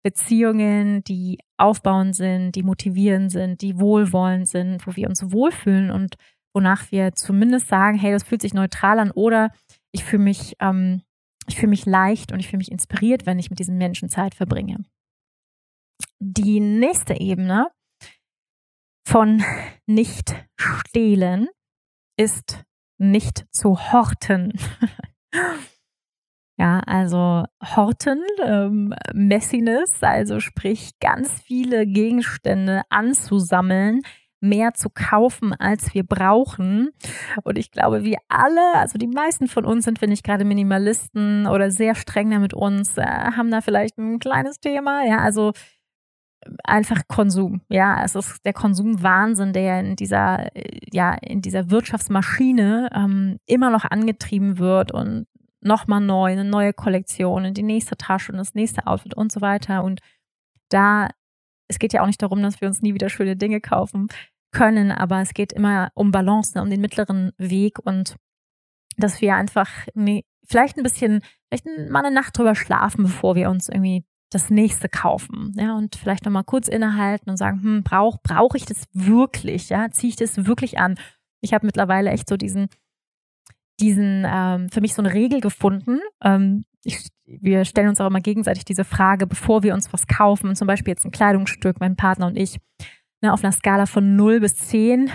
Beziehungen, die aufbauend sind, die motivierend sind, die wohlwollend sind, wo wir uns wohlfühlen und wonach wir zumindest sagen, hey, das fühlt sich neutral an oder ich fühle mich, ähm, ich fühle mich leicht und ich fühle mich inspiriert, wenn ich mit diesen Menschen Zeit verbringe. Die nächste Ebene von nicht stehlen ist nicht zu horten. Ja, also Horten, ähm, Messiness, also sprich ganz viele Gegenstände anzusammeln, mehr zu kaufen, als wir brauchen. Und ich glaube, wir alle, also die meisten von uns sind, wenn nicht gerade Minimalisten oder sehr streng da mit uns, äh, haben da vielleicht ein kleines Thema. Ja, also einfach Konsum. Ja, es ist der Konsumwahnsinn, der in dieser, äh, ja, in dieser Wirtschaftsmaschine ähm, immer noch angetrieben wird und nochmal neu, eine neue Kollektion, in die nächste Tasche und das nächste Outfit und so weiter. Und da, es geht ja auch nicht darum, dass wir uns nie wieder schöne Dinge kaufen können, aber es geht immer um Balance, ne, um den mittleren Weg und dass wir einfach nee, vielleicht ein bisschen, vielleicht mal eine Nacht drüber schlafen, bevor wir uns irgendwie das nächste kaufen, ja, und vielleicht nochmal kurz innehalten und sagen, hm, brauche brauch ich das wirklich, ja, ziehe ich das wirklich an? Ich habe mittlerweile echt so diesen, diesen, ähm, für mich so eine Regel gefunden. Ähm, ich, wir stellen uns auch immer gegenseitig diese Frage, bevor wir uns was kaufen, zum Beispiel jetzt ein Kleidungsstück, mein Partner und ich, ne, auf einer Skala von 0 bis 10,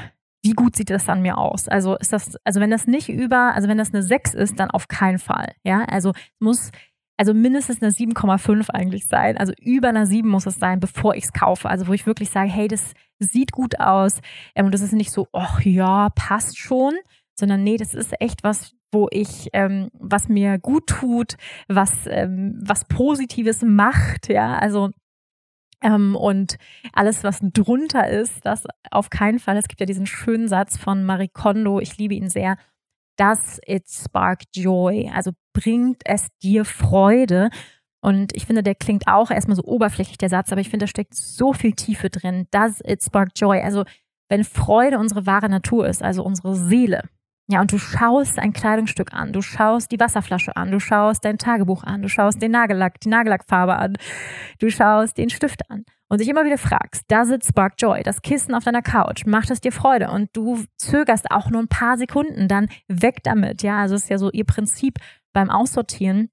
wie gut sieht das an mir aus? Also ist das, also wenn das nicht über, also wenn das eine 6 ist, dann auf keinen Fall. Ja, also muss, also mindestens eine 7,5 eigentlich sein. Also über einer 7 muss es sein, bevor ich es kaufe. Also wo ich wirklich sage, hey, das sieht gut aus. Ähm, und das ist nicht so, ach ja, passt schon, sondern nee, das ist echt was, wo ich, ähm, was mir gut tut, was, ähm, was Positives macht, ja, also ähm, und alles, was drunter ist, das auf keinen Fall. Es gibt ja diesen schönen Satz von Marie Kondo, ich liebe ihn sehr. Does it spark joy? Also bringt es dir Freude? Und ich finde, der klingt auch erstmal so oberflächlich, der Satz, aber ich finde, da steckt so viel Tiefe drin. Does it spark joy? Also, wenn Freude unsere wahre Natur ist, also unsere Seele, ja, und du schaust ein Kleidungsstück an, du schaust die Wasserflasche an, du schaust dein Tagebuch an, du schaust den Nagellack, die Nagellackfarbe an, du schaust den Stift an und dich immer wieder fragst, does it spark joy? Das Kissen auf deiner Couch, macht es dir Freude? Und du zögerst auch nur ein paar Sekunden, dann weg damit, ja, also ist ja so ihr Prinzip beim Aussortieren,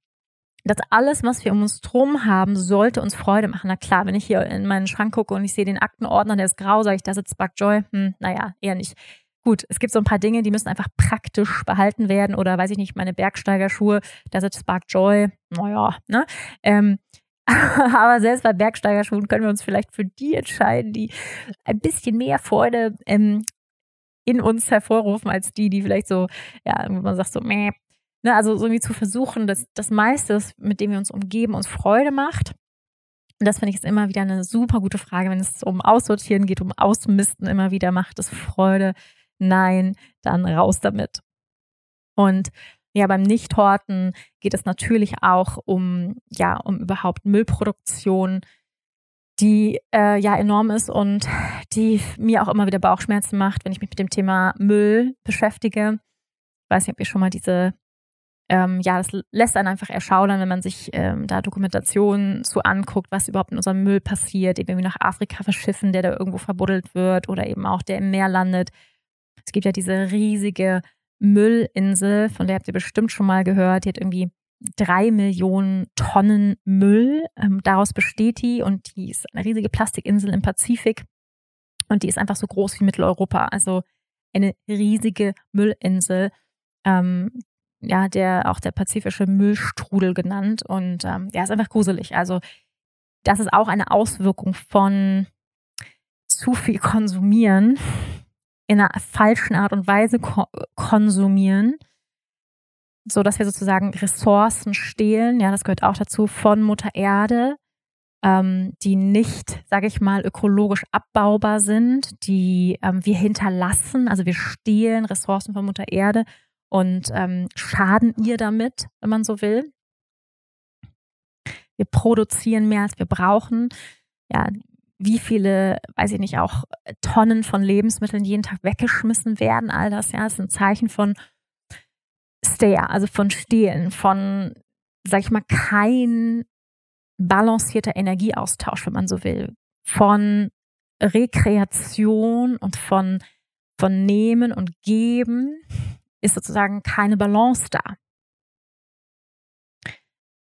dass alles, was wir um uns drum haben, sollte uns Freude machen. Na klar, wenn ich hier in meinen Schrank gucke und ich sehe den Aktenordner, der ist grau, sage ich, das ist Spark Joy. Hm, naja, eher nicht. Gut, es gibt so ein paar Dinge, die müssen einfach praktisch behalten werden oder weiß ich nicht, meine Bergsteigerschuhe, da ist Spark Joy, naja, ne? Ähm, aber selbst bei Bergsteigerschuhen können wir uns vielleicht für die entscheiden, die ein bisschen mehr Freude ähm, in uns hervorrufen, als die, die vielleicht so, ja, man sagt so, meh. Ne, also irgendwie zu versuchen, dass das meiste, mit dem wir uns umgeben, uns Freude macht. Und das finde ich ist immer wieder eine super gute Frage, wenn es um Aussortieren geht, um Ausmisten immer wieder macht es Freude nein, dann raus damit. Und ja, beim Nichthorten geht es natürlich auch um, ja, um überhaupt Müllproduktion, die äh, ja enorm ist und die mir auch immer wieder Bauchschmerzen macht, wenn ich mich mit dem Thema Müll beschäftige. Ich weiß nicht, ob ihr schon mal diese, ähm, ja, das lässt einen einfach erschaudern, wenn man sich ähm, da Dokumentationen zu anguckt, was überhaupt in unserem Müll passiert, eben nach Afrika verschiffen, der da irgendwo verbuddelt wird oder eben auch der im Meer landet. Es gibt ja diese riesige Müllinsel, von der habt ihr bestimmt schon mal gehört. Die hat irgendwie drei Millionen Tonnen Müll. Ähm, daraus besteht die und die ist eine riesige Plastikinsel im Pazifik. Und die ist einfach so groß wie Mitteleuropa. Also eine riesige Müllinsel. Ähm, ja, der auch der pazifische Müllstrudel genannt. Und ähm, ja, ist einfach gruselig. Also, das ist auch eine Auswirkung von zu viel konsumieren in einer falschen Art und Weise ko konsumieren, so dass wir sozusagen Ressourcen stehlen. Ja, das gehört auch dazu von Mutter Erde, ähm, die nicht, sage ich mal, ökologisch abbaubar sind, die ähm, wir hinterlassen. Also wir stehlen Ressourcen von Mutter Erde und ähm, schaden ihr damit, wenn man so will. Wir produzieren mehr, als wir brauchen. Ja, wie viele, weiß ich nicht, auch Tonnen von Lebensmitteln jeden Tag weggeschmissen werden, all das, ja, ist ein Zeichen von Stare, also von Stehlen, von, sag ich mal, kein balancierter Energieaustausch, wenn man so will, von Rekreation und von, von Nehmen und Geben ist sozusagen keine Balance da.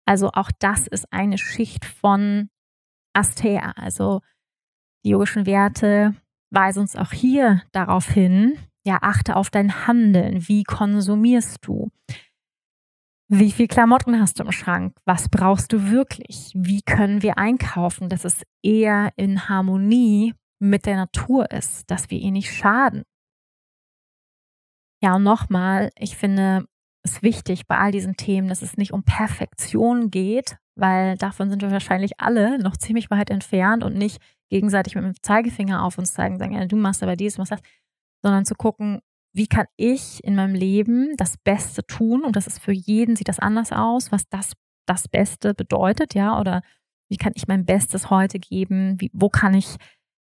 Also auch das ist eine Schicht von Aster, also die yogischen Werte weisen uns auch hier darauf hin, ja, achte auf dein Handeln. Wie konsumierst du? Wie viel Klamotten hast du im Schrank? Was brauchst du wirklich? Wie können wir einkaufen, dass es eher in Harmonie mit der Natur ist, dass wir ihr nicht schaden? Ja, und nochmal, ich finde es wichtig bei all diesen Themen, dass es nicht um Perfektion geht, weil davon sind wir wahrscheinlich alle noch ziemlich weit entfernt und nicht gegenseitig mit dem Zeigefinger auf uns zeigen, sagen, ja, du machst aber dies, du machst das, sondern zu gucken, wie kann ich in meinem Leben das Beste tun? Und das ist für jeden, sieht das anders aus, was das, das Beste bedeutet, ja, oder Wie kann ich mein Bestes heute geben? Wie, wo kann ich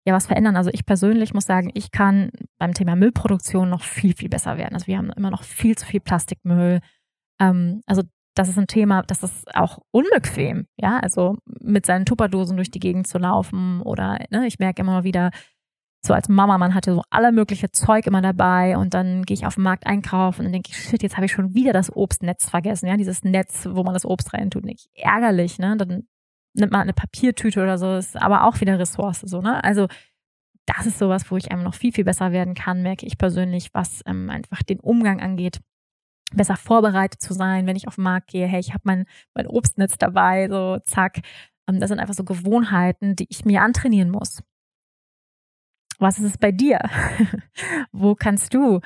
ja was verändern? Also ich persönlich muss sagen, ich kann beim Thema Müllproduktion noch viel, viel besser werden. Also wir haben immer noch viel zu viel Plastikmüll. Ähm, also das ist ein Thema, das ist auch unbequem, ja, also mit seinen Tupperdosen durch die Gegend zu laufen oder ne, ich merke immer wieder, so als Mama, man hatte so alle mögliche Zeug immer dabei und dann gehe ich auf den Markt einkaufen und denke ich, shit, jetzt habe ich schon wieder das Obstnetz vergessen, ja, dieses Netz, wo man das Obst reintut, nicht ärgerlich, ne, dann nimmt man eine Papiertüte oder so, ist aber auch wieder Ressource, so, ne, also das ist sowas, wo ich einfach noch viel, viel besser werden kann, merke ich persönlich, was ähm, einfach den Umgang angeht besser vorbereitet zu sein, wenn ich auf den Markt gehe, hey, ich habe mein, mein Obstnetz dabei, so zack. Ähm, das sind einfach so Gewohnheiten, die ich mir antrainieren muss. Was ist es bei dir? wo kannst du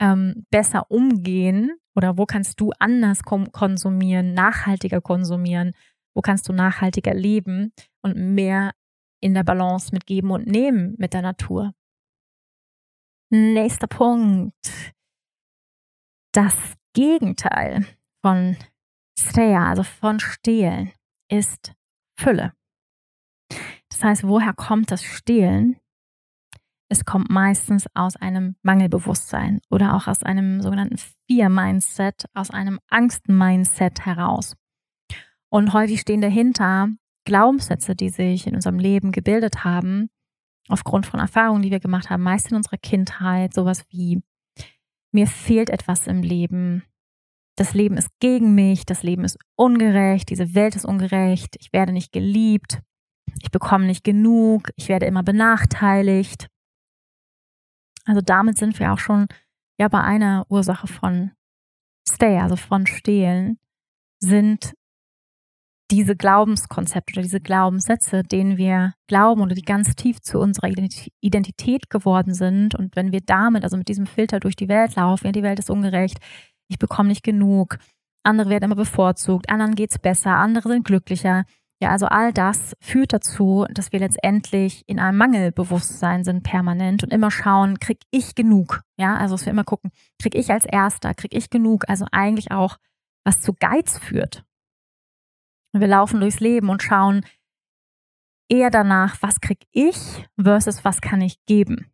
ähm, besser umgehen oder wo kannst du anders konsumieren, nachhaltiger konsumieren? Wo kannst du nachhaltiger leben und mehr in der Balance mit Geben und Nehmen mit der Natur? Nächster Punkt. Das Gegenteil von Steya, also von Stehlen, ist Fülle. Das heißt, woher kommt das Stehlen? Es kommt meistens aus einem Mangelbewusstsein oder auch aus einem sogenannten Fear-Mindset, aus einem Angst-Mindset heraus. Und häufig stehen dahinter Glaubenssätze, die sich in unserem Leben gebildet haben, aufgrund von Erfahrungen, die wir gemacht haben, meist in unserer Kindheit, sowas wie mir fehlt etwas im Leben. Das Leben ist gegen mich, das Leben ist ungerecht, diese Welt ist ungerecht, ich werde nicht geliebt, ich bekomme nicht genug, ich werde immer benachteiligt. Also damit sind wir auch schon ja bei einer Ursache von Stay, also von Stehlen, sind diese Glaubenskonzepte oder diese Glaubenssätze, denen wir glauben oder die ganz tief zu unserer Identität geworden sind. Und wenn wir damit, also mit diesem Filter durch die Welt laufen, ja, die Welt ist ungerecht, ich bekomme nicht genug, andere werden immer bevorzugt, anderen geht's besser, andere sind glücklicher. Ja, also all das führt dazu, dass wir letztendlich in einem Mangelbewusstsein sind permanent und immer schauen, krieg ich genug? Ja, also dass wir immer gucken, krieg ich als Erster, krieg ich genug? Also eigentlich auch, was zu Geiz führt. Wir laufen durchs Leben und schauen eher danach, was krieg ich versus was kann ich geben.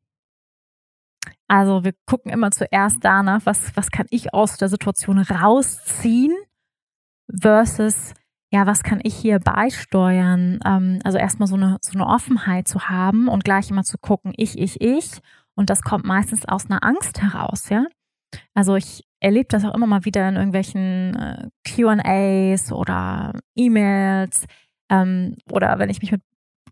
Also wir gucken immer zuerst danach, was, was kann ich aus der Situation rausziehen versus ja, was kann ich hier beisteuern? Ähm, also erstmal so eine, so eine Offenheit zu haben und gleich immer zu gucken, ich, ich, ich. Und das kommt meistens aus einer Angst heraus, ja. Also ich erlebe das auch immer mal wieder in irgendwelchen äh, QAs oder E-Mails ähm, oder wenn ich mich mit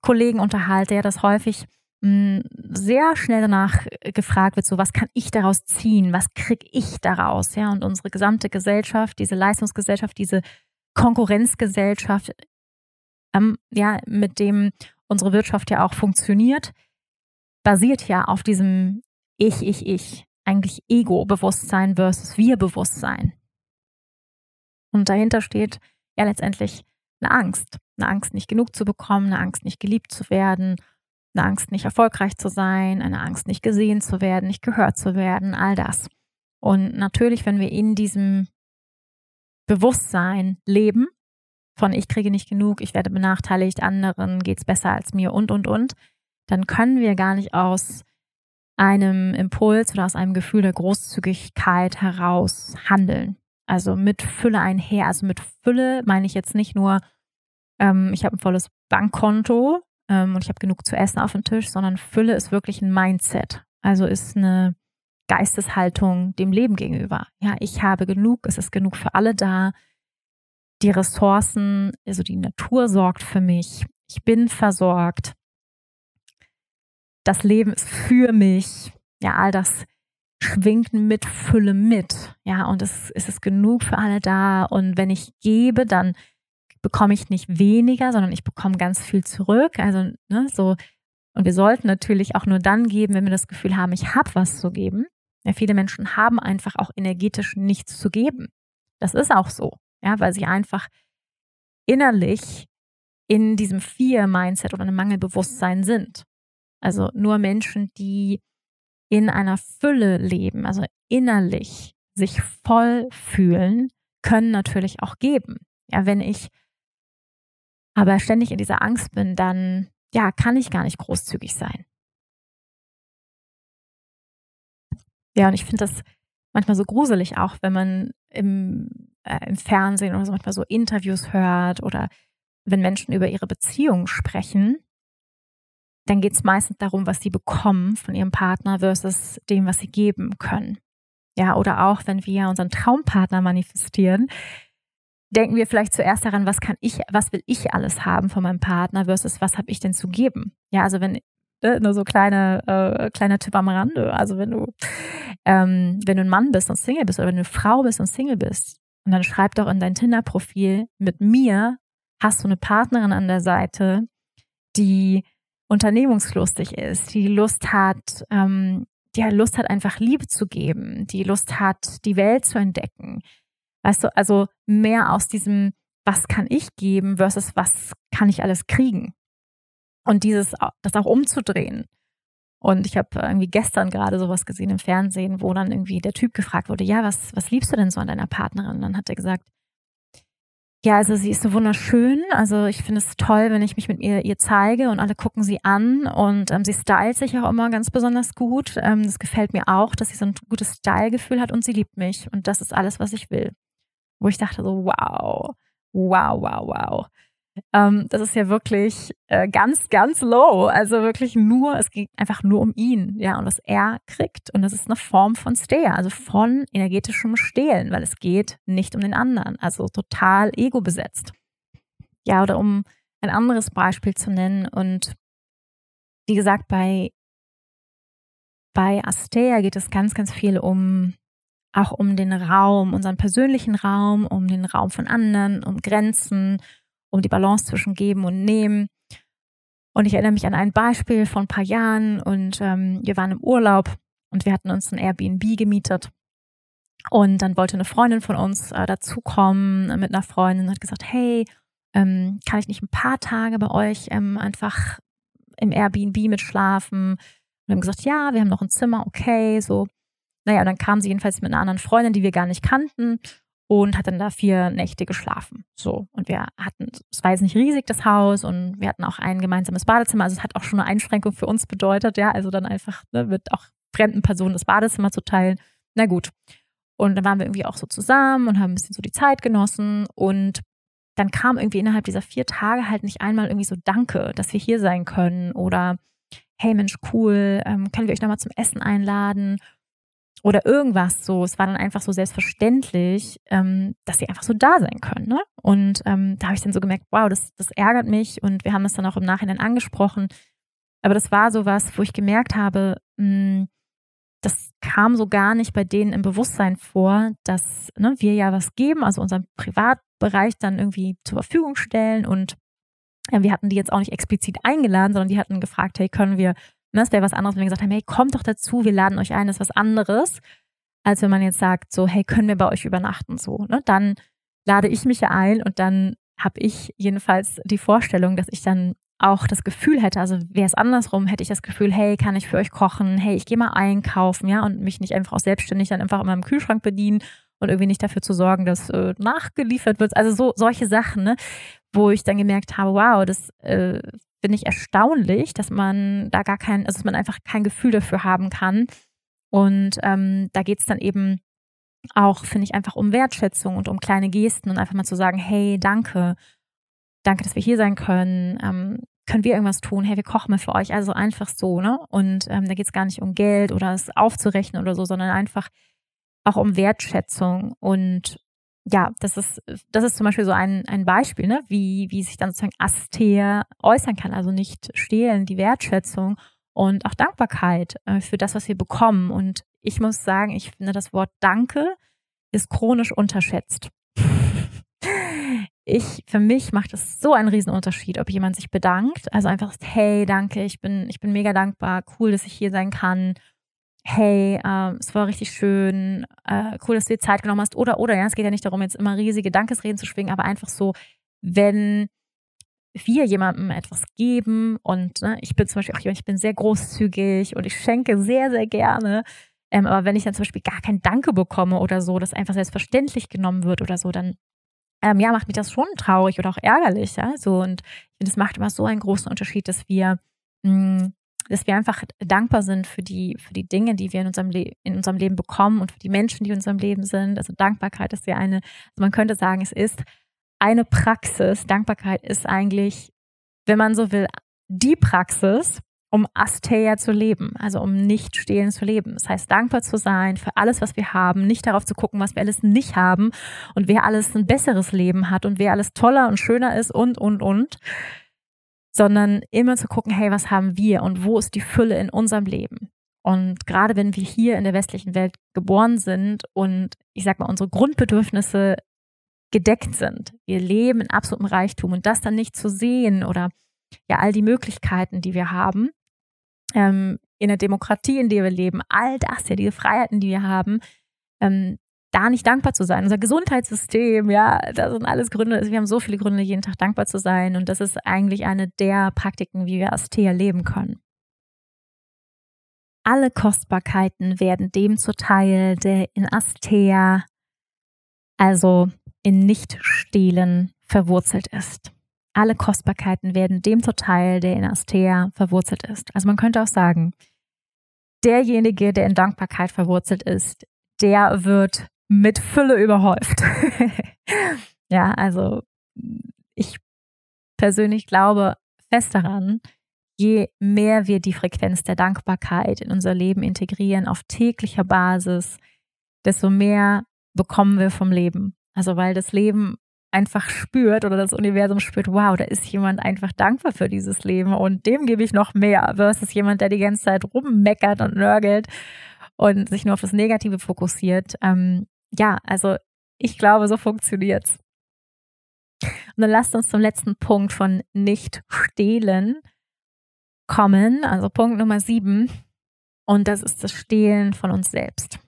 Kollegen unterhalte, ja, dass häufig mh, hm, sehr schnell danach gefragt wird, so was kann ich daraus ziehen, was kriege ich daraus, ja, und unsere gesamte Gesellschaft, diese Leistungsgesellschaft, diese Konkurrenzgesellschaft, ähm, ja, mit dem unsere Wirtschaft ja auch funktioniert, basiert ja auf diesem Ich, ich, ich eigentlich Ego-Bewusstsein versus Wir-Bewusstsein. Und dahinter steht ja letztendlich eine Angst. Eine Angst, nicht genug zu bekommen, eine Angst, nicht geliebt zu werden, eine Angst, nicht erfolgreich zu sein, eine Angst, nicht gesehen zu werden, nicht gehört zu werden, all das. Und natürlich, wenn wir in diesem Bewusstsein leben, von ich kriege nicht genug, ich werde benachteiligt, anderen geht es besser als mir und, und, und, dann können wir gar nicht aus einem Impuls oder aus einem Gefühl der Großzügigkeit heraus handeln. Also mit Fülle einher. Also mit Fülle meine ich jetzt nicht nur, ähm, ich habe ein volles Bankkonto ähm, und ich habe genug zu essen auf dem Tisch, sondern Fülle ist wirklich ein Mindset. Also ist eine Geisteshaltung dem Leben gegenüber. Ja, ich habe genug, es ist genug für alle da. Die Ressourcen, also die Natur sorgt für mich. Ich bin versorgt das Leben ist für mich. Ja, all das schwingt mit Fülle mit. Ja, und es, es ist genug für alle da. Und wenn ich gebe, dann bekomme ich nicht weniger, sondern ich bekomme ganz viel zurück. Also, ne, so. Und wir sollten natürlich auch nur dann geben, wenn wir das Gefühl haben, ich habe was zu geben. Ja, viele Menschen haben einfach auch energetisch nichts zu geben. Das ist auch so. Ja, weil sie einfach innerlich in diesem Fear-Mindset oder einem Mangelbewusstsein sind. Also nur Menschen, die in einer Fülle leben, also innerlich sich voll fühlen, können natürlich auch geben. Ja, wenn ich aber ständig in dieser Angst bin, dann ja, kann ich gar nicht großzügig sein. Ja, und ich finde das manchmal so gruselig auch, wenn man im, äh, im Fernsehen oder so manchmal so Interviews hört oder wenn Menschen über ihre Beziehung sprechen, dann geht es meistens darum, was sie bekommen von ihrem Partner versus dem, was sie geben können. Ja, oder auch wenn wir unseren Traumpartner manifestieren, denken wir vielleicht zuerst daran, was kann ich, was will ich alles haben von meinem Partner versus was habe ich denn zu geben. Ja, also wenn ne, nur so kleine äh, kleiner Tipp am Rande. Also wenn du ähm, wenn du ein Mann bist und Single bist oder wenn du eine Frau bist und Single bist und dann schreib doch in dein Tinder-Profil mit mir hast du eine Partnerin an der Seite, die unternehmungslustig ist, die Lust hat, ähm, die Lust hat, einfach Liebe zu geben, die Lust hat, die Welt zu entdecken. Weißt du, also mehr aus diesem, was kann ich geben versus was kann ich alles kriegen. Und dieses, das auch umzudrehen. Und ich habe irgendwie gestern gerade sowas gesehen im Fernsehen, wo dann irgendwie der Typ gefragt wurde, ja, was, was liebst du denn so an deiner Partnerin? Und dann hat er gesagt, ja, also sie ist so wunderschön. Also ich finde es toll, wenn ich mich mit ihr, ihr zeige und alle gucken sie an und ähm, sie stylt sich auch immer ganz besonders gut. Ähm, das gefällt mir auch, dass sie so ein gutes Stylegefühl hat und sie liebt mich und das ist alles, was ich will. Wo ich dachte so, wow, wow, wow, wow. Ähm, das ist ja wirklich äh, ganz, ganz low. Also wirklich nur, es geht einfach nur um ihn, ja, und was er kriegt. Und das ist eine Form von Steher, also von energetischem Stehlen, weil es geht nicht um den anderen. Also total ego besetzt. Ja, oder um ein anderes Beispiel zu nennen. Und wie gesagt, bei, bei Astea geht es ganz, ganz viel um auch um den Raum, unseren persönlichen Raum, um den Raum von anderen, um Grenzen, um die Balance zwischen Geben und Nehmen. Und ich erinnere mich an ein Beispiel von ein paar Jahren und ähm, wir waren im Urlaub und wir hatten uns ein Airbnb gemietet. Und dann wollte eine Freundin von uns äh, dazukommen mit einer Freundin und hat gesagt, hey, ähm, kann ich nicht ein paar Tage bei euch ähm, einfach im Airbnb mitschlafen? Und wir haben gesagt, ja, wir haben noch ein Zimmer, okay, so. Naja, und dann kam sie jedenfalls mit einer anderen Freundin, die wir gar nicht kannten und hat dann da vier Nächte geschlafen. So. Und wir hatten, es war jetzt nicht riesig, das Haus, und wir hatten auch ein gemeinsames Badezimmer. Also es hat auch schon eine Einschränkung für uns bedeutet, ja. Also dann einfach ne, mit auch fremden Personen das Badezimmer zu teilen. Na gut. Und dann waren wir irgendwie auch so zusammen und haben ein bisschen so die Zeit genossen. Und dann kam irgendwie innerhalb dieser vier Tage halt nicht einmal irgendwie so Danke, dass wir hier sein können oder hey Mensch, cool, ähm, können wir euch nochmal zum Essen einladen? Oder irgendwas so. Es war dann einfach so selbstverständlich, ähm, dass sie einfach so da sein können. Ne? Und ähm, da habe ich dann so gemerkt, wow, das, das ärgert mich und wir haben es dann auch im Nachhinein angesprochen. Aber das war so was, wo ich gemerkt habe, mh, hm, das kam so gar nicht bei denen im Bewusstsein vor, dass ne, wir ja was geben, also unseren Privatbereich dann irgendwie zur Verfügung stellen und ja, wir hatten die jetzt auch nicht explizit eingeladen, sondern die hatten gefragt, hey, können wir Ne, es wäre was anderes, wenn wir gesagt haben, hey, kommt doch dazu, wir laden euch ein, das ist was anderes, als wenn man jetzt sagt, so, hey, können wir bei euch übernachten, so, ne? Dann lade ich mich ja ein und dann habe ich jedenfalls die Vorstellung, dass ich dann auch das Gefühl hätte, also wäre es andersrum, hätte ich das Gefühl, hey, kann ich für euch kochen, hey, ich gehe mal einkaufen, ja, und mich nicht einfach auch selbstständig dann einfach in meinem Kühlschrank bedienen und irgendwie nicht dafür zu sorgen, dass äh, nachgeliefert wird. Also so solche Sachen, ne, wo ich dann gemerkt habe, wow, das äh, finde ich erstaunlich, dass man da gar kein, also dass man einfach kein Gefühl dafür haben kann. Und ähm, da geht es dann eben auch, finde ich, einfach um Wertschätzung und um kleine Gesten und einfach mal zu sagen, hey, danke, danke, dass wir hier sein können. Ähm, können wir irgendwas tun? Hey, wir kochen mal für euch. Also einfach so, ne? Und ähm, da geht es gar nicht um Geld oder es aufzurechnen oder so, sondern einfach auch um Wertschätzung und ja, das ist, das ist zum Beispiel so ein, ein Beispiel, ne? wie, wie sich dann sozusagen Aster äußern kann. Also nicht stehlen, die Wertschätzung und auch Dankbarkeit äh, für das, was wir bekommen. Und ich muss sagen, ich finde, das Wort Danke ist chronisch unterschätzt. ich, für mich macht es so einen riesen Unterschied, ob jemand sich bedankt, also einfach hey, danke, ich bin, ich bin mega dankbar, cool, dass ich hier sein kann hey, ähm, es war richtig schön, äh, cool, dass du dir Zeit genommen hast. Oder, oder, ja, es geht ja nicht darum, jetzt immer riesige Dankesreden zu schwingen, aber einfach so, wenn wir jemandem etwas geben und ne, ich bin zum Beispiel auch jemand, ich bin sehr großzügig und ich schenke sehr, sehr gerne. Ähm, aber wenn ich dann zum Beispiel gar kein Danke bekomme oder so, das einfach selbstverständlich genommen wird oder so, dann ähm, ja, macht mich das schon traurig oder auch ärgerlich. Ja? So, und ich finde, es macht immer so einen großen Unterschied, dass wir, mh, hm, dass wir einfach dankbar sind für die, für die Dinge, die wir in unserem, in unserem Leben bekommen und für die Menschen, die in unserem Leben sind. Also Dankbarkeit ist ja eine, also man könnte sagen, es ist eine Praxis. Dankbarkeit ist eigentlich, wenn man so will, die Praxis, um Asteia zu leben, also um nicht stehlen zu leben. Das heißt, dankbar zu sein für alles, was wir haben, nicht darauf zu gucken, was wir alles nicht haben und wer alles ein besseres Leben hat und wer alles toller und schöner ist und, und, und, sondern immer zu gucken, hey, was haben wir und wo ist die Fülle in unserem Leben? Und gerade wenn wir hier in der westlichen Welt geboren sind und ich sag mal, unsere Grundbedürfnisse gedeckt sind, wir leben in absolutem Reichtum und das dann nicht zu sehen oder ja all die Möglichkeiten, die wir haben, ähm, in der Demokratie, in der wir leben, all das, ja, diese Freiheiten, die wir haben, ähm, da nicht dankbar zu sein. Unser Gesundheitssystem, ja, das sind alles Gründe. Wir haben so viele Gründe, jeden Tag dankbar zu sein. Und das ist eigentlich eine der Praktiken, wie wir Astea leben können. Alle Kostbarkeiten werden dem zuteil, der in Astea, also in Nicht-Stehlen, verwurzelt ist alle Kostbarkeiten werden dem zuteil, der in Astea verwurzelt ist. Also man könnte auch sagen, derjenige, der in Dankbarkeit verwurzelt ist, der wird mit Fülle überhäuft. ja, also ich persönlich glaube fest daran, je mehr wir die Frequenz der Dankbarkeit in unser Leben integrieren auf täglicher Basis, desto mehr bekommen wir vom Leben. Also weil das Leben einfach spürt oder das Universum spürt, wow, da ist jemand einfach dankbar für dieses Leben und dem gebe ich noch mehr, versus jemand, der die ganze Zeit rummeckert und nörgelt und sich nur auf das Negative fokussiert. Ähm, ja, also ich glaube, so funktioniert's. Und dann lasst uns zum letzten Punkt von nicht stehlen kommen, also Punkt Nummer sieben. Und das ist das Stehlen von uns selbst.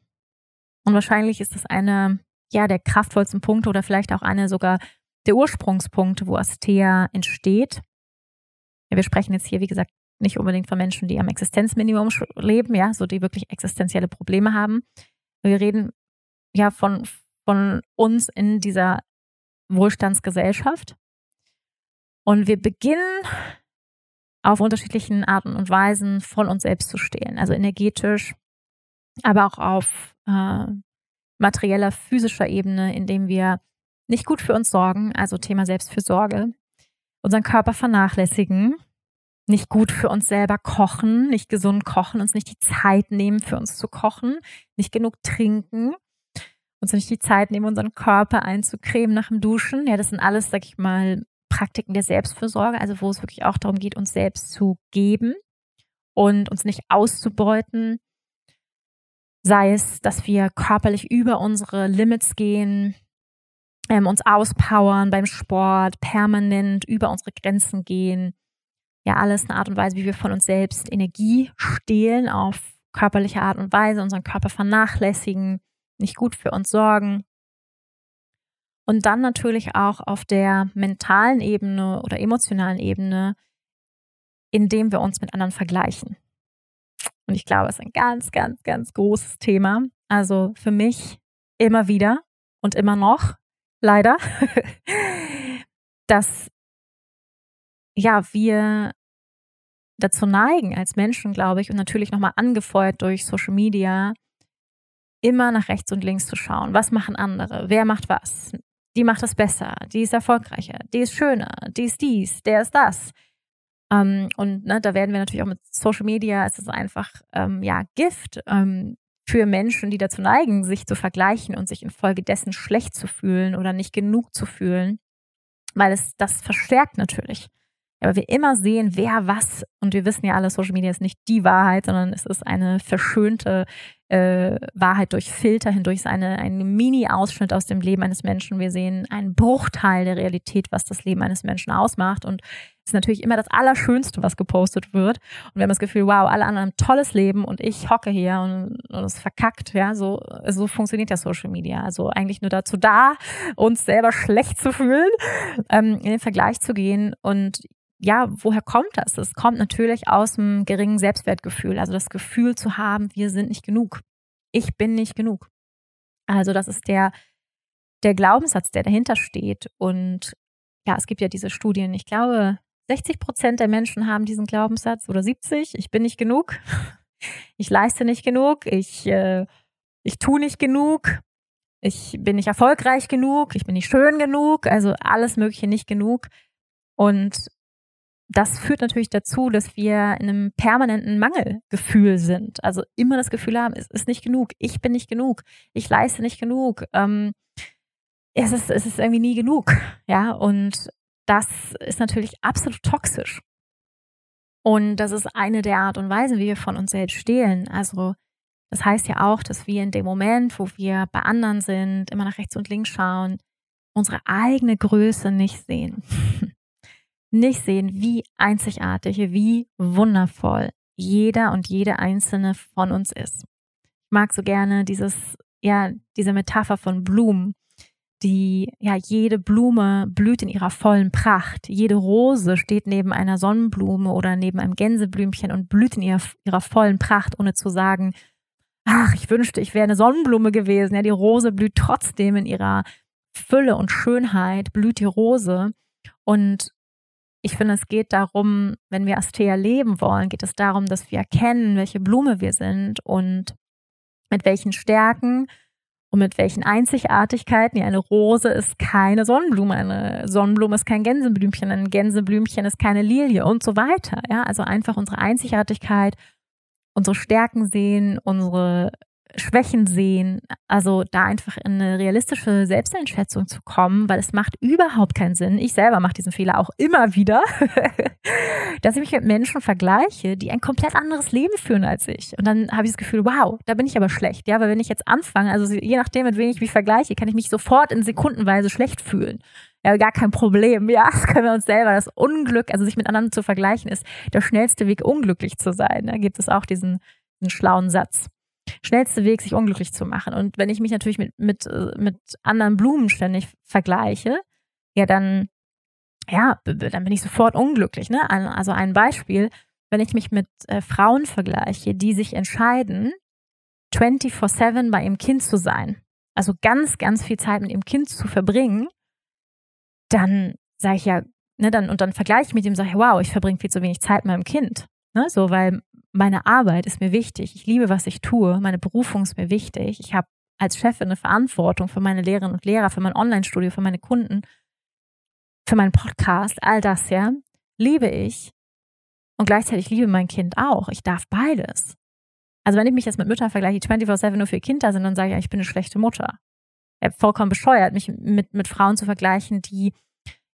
Und wahrscheinlich ist das eine ja, der kraftvollsten Punkte oder vielleicht auch eine sogar der Ursprungspunkte, wo Astea entsteht. Ja, wir sprechen jetzt hier, wie gesagt, nicht unbedingt von Menschen, die am Existenzminimum leben, ja, so die wirklich existenzielle Probleme haben. Wir reden ja von, von uns in dieser Wohlstandsgesellschaft. Und wir beginnen auf unterschiedlichen Arten und Weisen von uns selbst zu stehlen. Also energetisch, aber auch auf äh, materieller, physischer Ebene, indem wir nicht gut für uns sorgen, also Thema Selbstfürsorge, unseren Körper vernachlässigen, nicht gut für uns selber kochen, nicht gesund kochen, uns nicht die Zeit nehmen, für uns zu kochen, nicht genug trinken, uns nicht die Zeit nehmen, unseren Körper einzucremen nach dem Duschen. Ja, das sind alles, sag ich mal, Praktiken der Selbstfürsorge, also wo es wirklich auch darum geht, uns selbst zu geben und uns nicht auszubeuten, Sei es, dass wir körperlich über unsere Limits gehen, ähm, uns auspowern beim Sport, permanent über unsere Grenzen gehen. Ja, alles eine Art und Weise, wie wir von uns selbst Energie stehlen auf körperliche Art und Weise, unseren Körper vernachlässigen, nicht gut für uns sorgen. Und dann natürlich auch auf der mentalen Ebene oder emotionalen Ebene, indem wir uns mit anderen vergleichen. Und ich glaube, es ist ein ganz, ganz, ganz großes Thema. Also für mich immer wieder und immer noch, leider, dass ja, wir dazu neigen als Menschen, glaube ich, und natürlich nochmal angefeuert durch Social Media, immer nach rechts und links zu schauen. Was machen andere? Wer macht was? Die macht das besser, die ist erfolgreicher, die ist schöner, die ist dies, der ist das. Ähm, und ne, da werden wir natürlich auch mit Social Media, es ist einfach ähm, ja Gift ähm, für Menschen, die dazu neigen, sich zu vergleichen und sich infolgedessen schlecht zu fühlen oder nicht genug zu fühlen, weil es das verstärkt natürlich. Aber wir immer sehen, wer was, und wir wissen ja alle, Social Media ist nicht die Wahrheit, sondern es ist eine verschönte äh, Wahrheit durch Filter hindurch, ist eine, ein Mini-Ausschnitt aus dem Leben eines Menschen. Wir sehen einen Bruchteil der Realität, was das Leben eines Menschen ausmacht. Und ist natürlich immer das Allerschönste, was gepostet wird. Und wir haben das Gefühl, wow, alle anderen haben ein tolles Leben und ich hocke hier und, und es verkackt. Ja, so, so funktioniert ja Social Media. Also eigentlich nur dazu da, uns selber schlecht zu fühlen, ähm, in den Vergleich zu gehen. Und ja, woher kommt das? Es kommt natürlich aus dem geringen Selbstwertgefühl. Also das Gefühl zu haben, wir sind nicht genug. Ich bin nicht genug. Also das ist der der Glaubenssatz, der dahinter steht. Und ja, es gibt ja diese Studien, ich glaube, 60 Prozent der Menschen haben diesen Glaubenssatz oder 70, ich bin nicht genug, ich leiste nicht genug, ich, äh, ich tue nicht genug, ich bin nicht erfolgreich genug, ich bin nicht schön genug, also alles Mögliche nicht genug. Und das führt natürlich dazu, dass wir in einem permanenten Mangelgefühl sind. Also immer das Gefühl haben, es ist nicht genug, ich bin nicht genug, ich leiste nicht genug. Ähm, es, ist, es ist irgendwie nie genug. Ja, und das ist natürlich absolut toxisch. Und das ist eine der Art und Weisen, wie wir von uns selbst stehlen. Also das heißt ja auch, dass wir in dem Moment, wo wir bei anderen sind, immer nach rechts und links schauen, unsere eigene Größe nicht sehen. nicht sehen, wie einzigartig, wie wundervoll jeder und jede einzelne von uns ist. Ich mag so gerne dieses, ja, diese Metapher von Blumen, die, ja, jede Blume blüht in ihrer vollen Pracht. Jede Rose steht neben einer Sonnenblume oder neben einem Gänseblümchen und blüht in ihrer, ihrer vollen Pracht, ohne zu sagen, ach, ich wünschte, ich wäre eine Sonnenblume gewesen. Ja, die Rose blüht trotzdem in ihrer Fülle und Schönheit, blüht die Rose. Und ich finde, es geht darum, wenn wir Astea leben wollen, geht es darum, dass wir erkennen, welche Blume wir sind und mit welchen Stärken und mit welchen Einzigartigkeiten. Ja, eine Rose ist keine Sonnenblume, eine Sonnenblume ist kein Gänseblümchen, ein Gänseblümchen ist keine Lilie und so weiter. Ja, also einfach unsere Einzigartigkeit, unsere Stärken sehen, unsere Schwächen sehen, also da einfach in eine realistische Selbsteinschätzung zu kommen, weil es macht überhaupt keinen Sinn. Ich selber mache diesen Fehler auch immer wieder, dass ich mich mit Menschen vergleiche, die ein komplett anderes Leben führen als ich. Und dann habe ich das Gefühl, wow, da bin ich aber schlecht. Ja, weil wenn ich jetzt anfange, also je nachdem, mit wem ich mich vergleiche, kann ich mich sofort in Sekundenweise schlecht fühlen. Ja, gar kein Problem. Ja, das können wir uns selber. Das Unglück, also sich mit anderen zu vergleichen, ist der schnellste Weg, unglücklich zu sein. Da gibt es auch diesen, diesen schlauen Satz schnellste Weg, sich unglücklich zu machen. Und wenn ich mich natürlich mit, mit, äh, mit anderen Blumen ständig vergleiche, ja, dann, ja, dann bin ich sofort unglücklich. Ne? Also ein Beispiel, wenn ich mich mit äh, Frauen vergleiche, die sich entscheiden, 24-7 bei ihrem Kind zu sein, also ganz, ganz viel Zeit mit ihrem Kind zu verbringen, dann sage ich ja, ne, dann, und dann vergleiche ich mit dem, sage ich, wow, ich verbringe viel zu wenig Zeit mit meinem Kind. Ne, so, weil meine Arbeit ist mir wichtig. Ich liebe, was ich tue. Meine Berufung ist mir wichtig. Ich habe als Chefin eine Verantwortung für meine Lehrerinnen und Lehrer, für mein Online-Studio, für meine Kunden, für meinen Podcast, all das, ja, liebe ich. Und gleichzeitig liebe mein Kind auch. Ich darf beides. Also wenn ich mich jetzt mit Müttern vergleiche, die 24-7 nur für ihr Kind da sind, dann sage ich, ich bin eine schlechte Mutter. Ja, vollkommen bescheuert, mich mit, mit Frauen zu vergleichen, die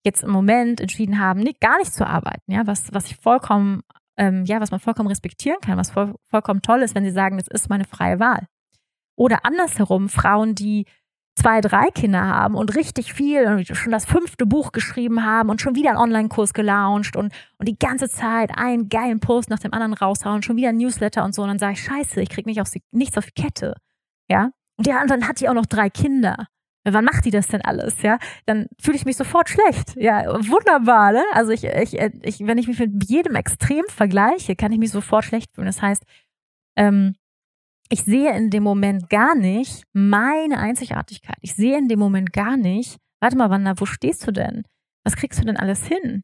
jetzt im Moment entschieden haben, nicht, gar nicht zu arbeiten, ja, was, was ich vollkommen ähm, ja, was man vollkommen respektieren kann, was voll, vollkommen toll ist, wenn sie sagen, das ist meine freie Wahl. Oder andersherum, Frauen, die zwei, drei Kinder haben und richtig viel und schon das fünfte Buch geschrieben haben und schon wieder einen Online-Kurs gelauncht und, und die ganze Zeit einen geilen Post nach dem anderen raushauen, schon wieder ein Newsletter und so. Und dann sage ich, scheiße, ich krieg nicht auf, nichts auf die Kette. Ja. Und ja, und dann hat die auch noch drei Kinder wann macht die das denn alles, ja? Dann fühle ich mich sofort schlecht. Ja, wunderbar, ne? Also ich, ich, ich, wenn ich mich mit jedem extrem vergleiche, kann ich mich sofort schlecht fühlen. Das heißt, ähm, ich sehe in dem Moment gar nicht meine Einzigartigkeit. Ich sehe in dem Moment gar nicht, warte mal, Wanda, wo stehst du denn? Was kriegst du denn alles hin?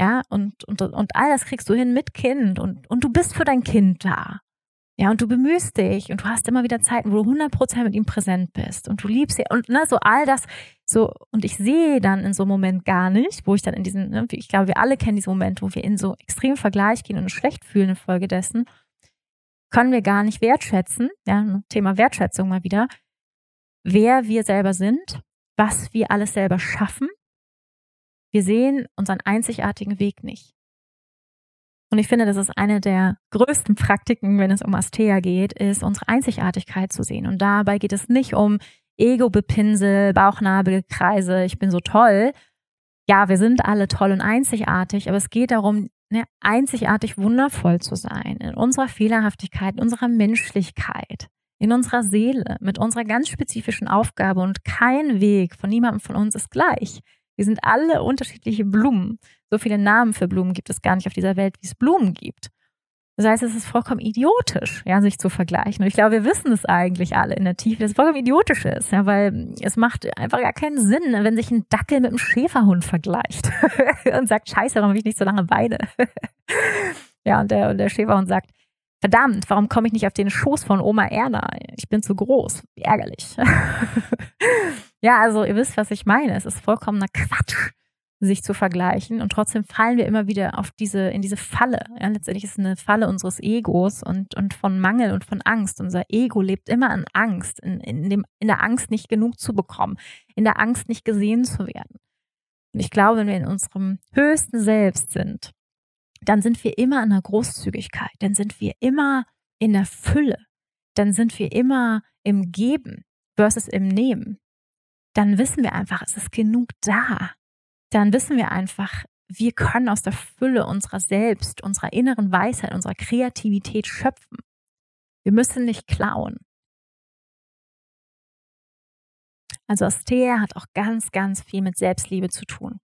Ja, und, und, und all das kriegst du hin mit Kind und, und du bist für dein Kind da. Ja, und du bemühst dich und du hast immer wieder Zeiten, wo du 100% mit ihm präsent bist und du liebst ihn und ne, so all das so und ich sehe dann in so einem Moment gar nicht, wo ich dann in diesen, ne, ich glaube, wir alle kennen diesen Moment, wo wir in so extrem Vergleich gehen und uns schlecht fühlen infolgedessen, können wir gar nicht wertschätzen, ja, Thema Wertschätzung mal wieder, wer wir selber sind, was wir alles selber schaffen. Wir sehen unseren einzigartigen Weg nicht. Und ich finde, das ist eine der größten Praktiken, wenn es um Astea geht, ist unsere Einzigartigkeit zu sehen. Und dabei geht es nicht um Ego-Bepinsel, Bauchnabelkreise, ich bin so toll. Ja, wir sind alle toll und einzigartig, aber es geht darum, ne, einzigartig wundervoll zu sein, in unserer Fehlerhaftigkeit, in unserer Menschlichkeit, in unserer Seele, mit unserer ganz spezifischen Aufgabe. Und kein Weg von niemandem von uns ist gleich. Wir sind alle unterschiedliche Blumen. So viele Namen für Blumen gibt es gar nicht auf dieser Welt, wie es Blumen gibt. Das heißt, es ist vollkommen idiotisch, ja, sich zu vergleichen. Und ich glaube, wir wissen es eigentlich alle in der Tiefe, dass es vollkommen idiotisch ist, ja, weil es macht einfach gar keinen Sinn, wenn sich ein Dackel mit einem Schäferhund vergleicht und sagt, scheiße, warum habe ich nicht so lange Beine? ja, und der, und der Schäferhund sagt, verdammt, warum komme ich nicht auf den Schoß von Oma Erna? Ich bin zu groß. Ärgerlich. ja, also ihr wisst, was ich meine. Es ist vollkommener Quatsch sich zu vergleichen. Und trotzdem fallen wir immer wieder auf diese, in diese Falle. Ja, letztendlich ist es eine Falle unseres Egos und, und von Mangel und von Angst. Unser Ego lebt immer in Angst, in, in, dem, in der Angst, nicht genug zu bekommen, in der Angst, nicht gesehen zu werden. Und ich glaube, wenn wir in unserem höchsten Selbst sind, dann sind wir immer in der Großzügigkeit, dann sind wir immer in der Fülle, dann sind wir immer im Geben versus im Nehmen. Dann wissen wir einfach, es ist genug da dann wissen wir einfach, wir können aus der Fülle unserer selbst, unserer inneren Weisheit, unserer Kreativität schöpfen. Wir müssen nicht klauen. Also Astea hat auch ganz, ganz viel mit Selbstliebe zu tun.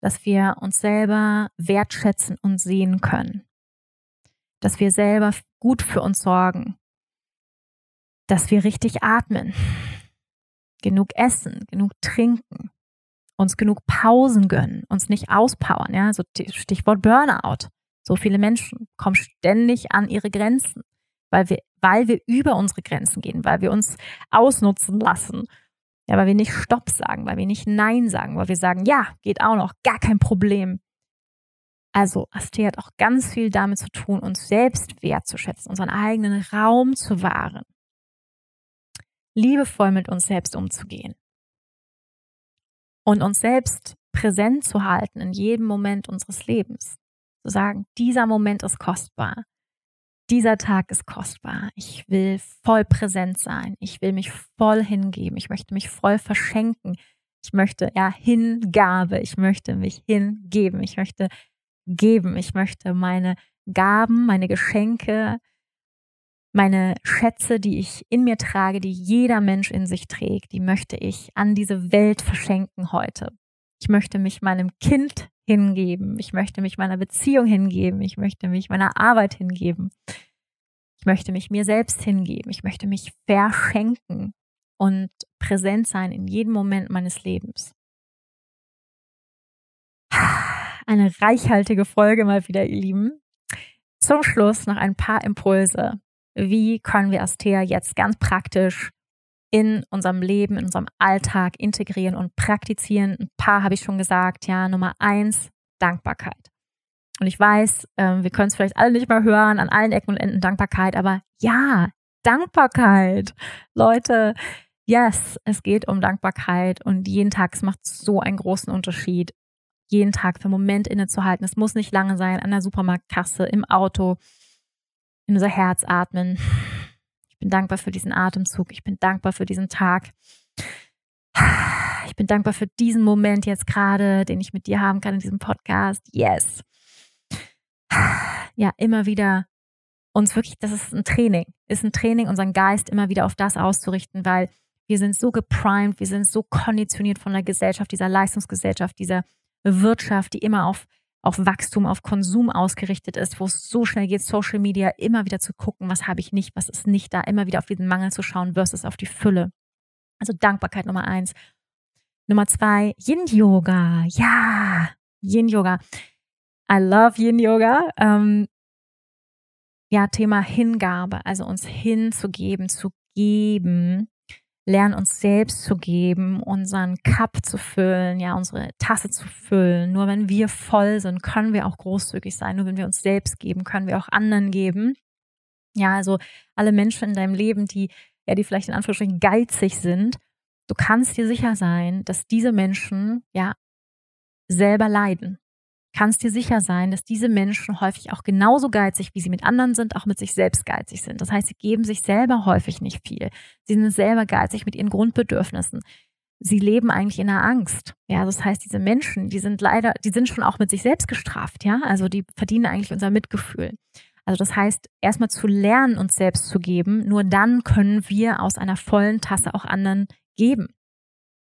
Dass wir uns selber wertschätzen und sehen können. Dass wir selber gut für uns sorgen. Dass wir richtig atmen. Genug essen, genug trinken uns genug Pausen gönnen, uns nicht auspowern, ja, so Stichwort Burnout. So viele Menschen kommen ständig an ihre Grenzen, weil wir, weil wir über unsere Grenzen gehen, weil wir uns ausnutzen lassen, ja, weil wir nicht Stopp sagen, weil wir nicht Nein sagen, weil wir sagen, ja, geht auch noch, gar kein Problem. Also, Astea hat auch ganz viel damit zu tun, uns selbst wertzuschätzen, unseren eigenen Raum zu wahren, liebevoll mit uns selbst umzugehen und uns selbst präsent zu halten in jedem Moment unseres Lebens. Zu sagen, dieser Moment ist kostbar. Dieser Tag ist kostbar. Ich will voll präsent sein. Ich will mich voll hingeben. Ich möchte mich voll verschenken. Ich möchte, ja, Hingabe. Ich möchte mich hingeben. Ich möchte geben. Ich möchte meine Gaben, meine Geschenke, meine Schätze, die ich in mir trage, die jeder Mensch in sich trägt, die möchte ich an diese Welt verschenken heute. Ich möchte mich meinem Kind hingeben. Ich möchte mich meiner Beziehung hingeben. Ich möchte mich meiner Arbeit hingeben. Ich möchte mich mir selbst hingeben. Ich möchte mich verschenken und präsent sein in jedem Moment meines Lebens. Eine reichhaltige Folge mal wieder, ihr Lieben. Zum Schluss noch ein paar Impulse wie können wir Astea jetzt ganz praktisch in unserem Leben, in unserem Alltag integrieren und praktizieren. Ein paar habe ich schon gesagt. Ja, Nummer eins, Dankbarkeit. Und ich weiß, äh, wir können es vielleicht alle nicht mal hören, an allen Ecken und Enden Dankbarkeit, aber ja, Dankbarkeit. Leute, yes, es geht um Dankbarkeit und jeden Tag, es macht so einen großen Unterschied, jeden Tag für einen Moment innezuhalten. Es muss nicht lange sein, an der Supermarktkasse, im Auto, in unser Herz atmen. Ich bin dankbar für diesen Atemzug. Ich bin dankbar für diesen Tag. Ich bin dankbar für diesen Moment jetzt gerade, den ich mit dir haben kann in diesem Podcast. Yes. Ja, immer wieder uns wirklich, das ist ein Training, ist ein Training, unseren Geist immer wieder auf das auszurichten, weil wir sind so geprimed, wir sind so konditioniert von der Gesellschaft, dieser Leistungsgesellschaft, dieser Wirtschaft, die immer auf auf Wachstum, auf Konsum ausgerichtet ist, wo es so schnell geht, Social Media, immer wieder zu gucken, was habe ich nicht, was ist nicht da, immer wieder auf diesen Mangel zu schauen versus auf die Fülle. Also Dankbarkeit Nummer eins. Nummer zwei, Yin Yoga. Ja, Yin Yoga. I love Yin Yoga. Ähm, ja, Thema Hingabe, also uns hinzugeben, zu geben lernen uns selbst zu geben, unseren Cup zu füllen, ja, unsere Tasse zu füllen. Nur wenn wir voll sind, können wir auch großzügig sein. Nur wenn wir uns selbst geben, können wir auch anderen geben. Ja, also alle Menschen in deinem Leben, die, ja, die vielleicht in Anführungsstrichen geizig sind, du kannst dir sicher sein, dass diese Menschen, ja, selber leiden kannst dir sicher sein, dass diese Menschen häufig auch genauso geizig, wie sie mit anderen sind, auch mit sich selbst geizig sind. Das heißt, sie geben sich selber häufig nicht viel. Sie sind selber geizig mit ihren Grundbedürfnissen. Sie leben eigentlich in der Angst. Ja, das heißt, diese Menschen, die sind leider, die sind schon auch mit sich selbst gestraft. Ja, also die verdienen eigentlich unser Mitgefühl. Also das heißt, erstmal zu lernen, uns selbst zu geben. Nur dann können wir aus einer vollen Tasse auch anderen geben.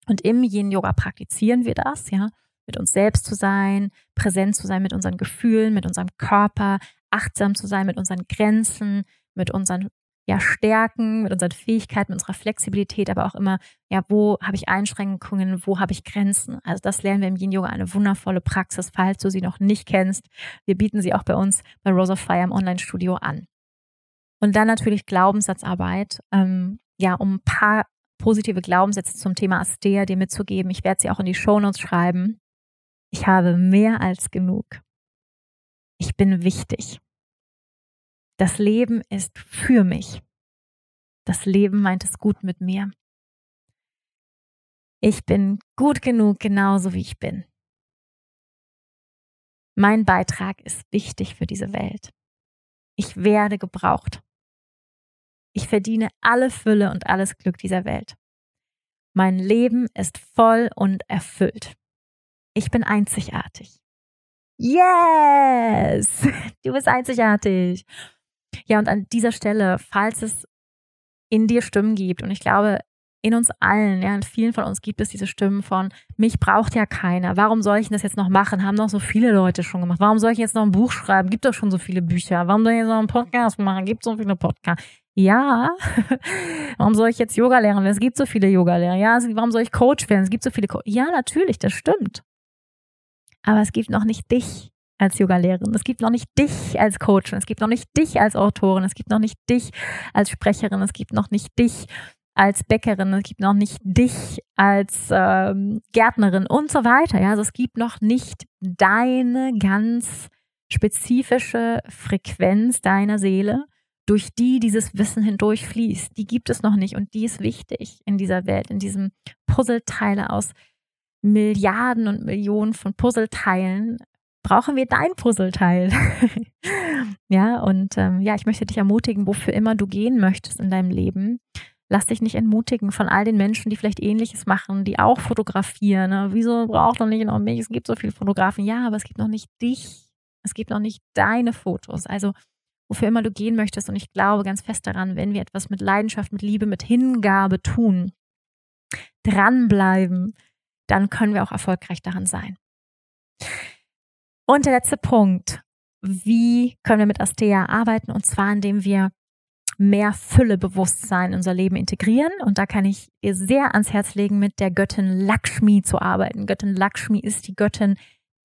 Und im Yin Yoga praktizieren wir das, ja mit uns selbst zu sein, präsent zu sein mit unseren Gefühlen, mit unserem Körper, achtsam zu sein mit unseren Grenzen, mit unseren ja, Stärken, mit unseren Fähigkeiten, mit unserer Flexibilität, aber auch immer, ja, wo habe ich Einschränkungen, wo habe ich Grenzen? Also das lernen wir im Yin Yoga, eine wundervolle Praxis, falls du sie noch nicht kennst. Wir bieten sie auch bei uns bei Rose of Fire im Online-Studio an. Und dann natürlich Glaubenssatzarbeit, ähm, ja, um ein paar positive Glaubenssätze zum Thema Astea dir mitzugeben. Ich werde sie auch in die Shownotes schreiben. Ich habe mehr als genug. Ich bin wichtig. Das Leben ist für mich. Das Leben meint es gut mit mir. Ich bin gut genug, genauso wie ich bin. Mein Beitrag ist wichtig für diese Welt. Ich werde gebraucht. Ich verdiene alle Fülle und alles Glück dieser Welt. Mein Leben ist voll und erfüllt. Ich bin einzigartig. Yes! Du bist einzigartig. Ja, und an dieser Stelle, falls es in dir Stimmen gibt, und ich glaube, in uns allen, ja, in vielen von uns gibt es diese Stimmen von, mich braucht ja keiner. Warum soll ich das jetzt noch machen? Haben doch so viele Leute schon gemacht. Warum soll ich jetzt noch ein Buch schreiben? Gibt doch schon so viele Bücher. Warum soll ich jetzt noch einen Podcast machen? Gibt so viele Podcasts. Ja, warum soll ich jetzt Yoga lernen? Es gibt so viele Yoga-Lehrer. Ja, warum soll ich Coach werden? Es gibt so viele Co Ja, natürlich, das stimmt. Aber es gibt noch nicht dich als Yogalehrerin. Es gibt noch nicht dich als Coach. Es gibt noch nicht dich als Autorin. Es gibt noch nicht dich als Sprecherin. Es gibt noch nicht dich als Bäckerin. Es gibt noch nicht dich als ähm, Gärtnerin und so weiter. Ja, also es gibt noch nicht deine ganz spezifische Frequenz deiner Seele, durch die dieses Wissen hindurch fließt. Die gibt es noch nicht und die ist wichtig in dieser Welt, in diesem Puzzleteile aus Milliarden und Millionen von Puzzleteilen brauchen wir dein Puzzleteil. ja, und ähm, ja, ich möchte dich ermutigen, wofür immer du gehen möchtest in deinem Leben. Lass dich nicht entmutigen von all den Menschen, die vielleicht Ähnliches machen, die auch fotografieren. Ne? Wieso braucht noch nicht noch mich? Es gibt so viele Fotografen. Ja, aber es gibt noch nicht dich. Es gibt noch nicht deine Fotos. Also, wofür immer du gehen möchtest. Und ich glaube ganz fest daran, wenn wir etwas mit Leidenschaft, mit Liebe, mit Hingabe tun, dranbleiben, dann können wir auch erfolgreich daran sein. Und der letzte Punkt. Wie können wir mit Astea arbeiten? Und zwar, indem wir mehr Füllebewusstsein in unser Leben integrieren. Und da kann ich dir sehr ans Herz legen, mit der Göttin Lakshmi zu arbeiten. Göttin Lakshmi ist die Göttin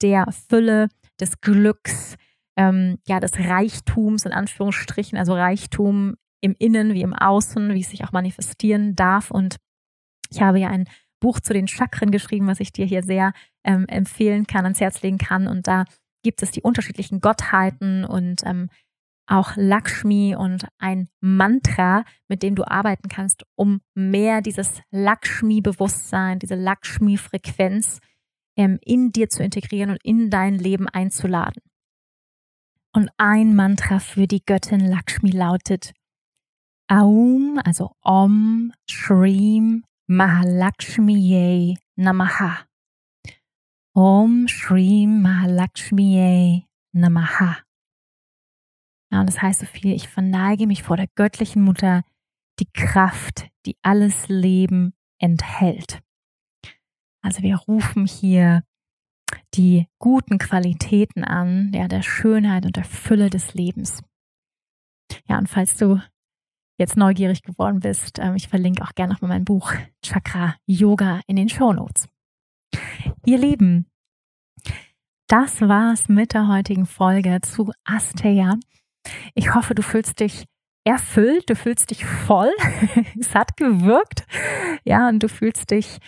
der Fülle, des Glücks, ähm, ja, des Reichtums in Anführungsstrichen, also Reichtum im Innen wie im Außen, wie es sich auch manifestieren darf. Und ich habe ja ein Buch zu den Chakren geschrieben, was ich dir hier sehr ähm, empfehlen kann, ans Herz legen kann. Und da gibt es die unterschiedlichen Gottheiten und ähm, auch Lakshmi und ein Mantra, mit dem du arbeiten kannst, um mehr dieses Lakshmi-Bewusstsein, diese Lakshmi-Frequenz ähm, in dir zu integrieren und in dein Leben einzuladen. Und ein Mantra für die Göttin Lakshmi lautet Aum, also Om, Shrim, Mahalakshmiye Namaha. Om Shrim Mahalakshmiye Namaha. Ja, und das heißt so viel, ich verneige mich vor der göttlichen Mutter, die Kraft, die alles Leben enthält. Also wir rufen hier die guten Qualitäten an, ja, der Schönheit und der Fülle des Lebens. Ja, und falls du jetzt neugierig geworden bist, ähm, ich verlinke auch gerne nochmal mein Buch Chakra Yoga in den Show Notes. Ihr Lieben, das war's mit der heutigen Folge zu Asteya. Ich hoffe, du fühlst dich erfüllt, du fühlst dich voll. es hat gewirkt. Ja, und du fühlst dich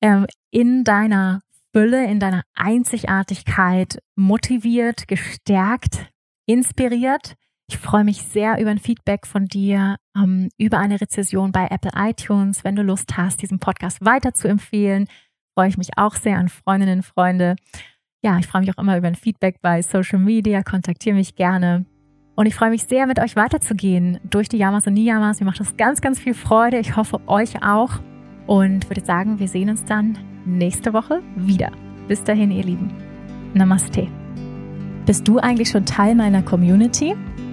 ähm, in deiner Fülle, in deiner Einzigartigkeit motiviert, gestärkt, inspiriert ich freue mich sehr über ein Feedback von dir, ähm, über eine Rezession bei Apple iTunes. Wenn du Lust hast, diesen Podcast weiter zu empfehlen, freue ich mich auch sehr an Freundinnen und Freunde. Ja, ich freue mich auch immer über ein Feedback bei Social Media. Kontaktiere mich gerne. Und ich freue mich sehr, mit euch weiterzugehen durch die Yamas und Niyamas. Mir macht das ganz, ganz viel Freude. Ich hoffe, euch auch. Und würde sagen, wir sehen uns dann nächste Woche wieder. Bis dahin, ihr Lieben. Namaste. Bist du eigentlich schon Teil meiner Community?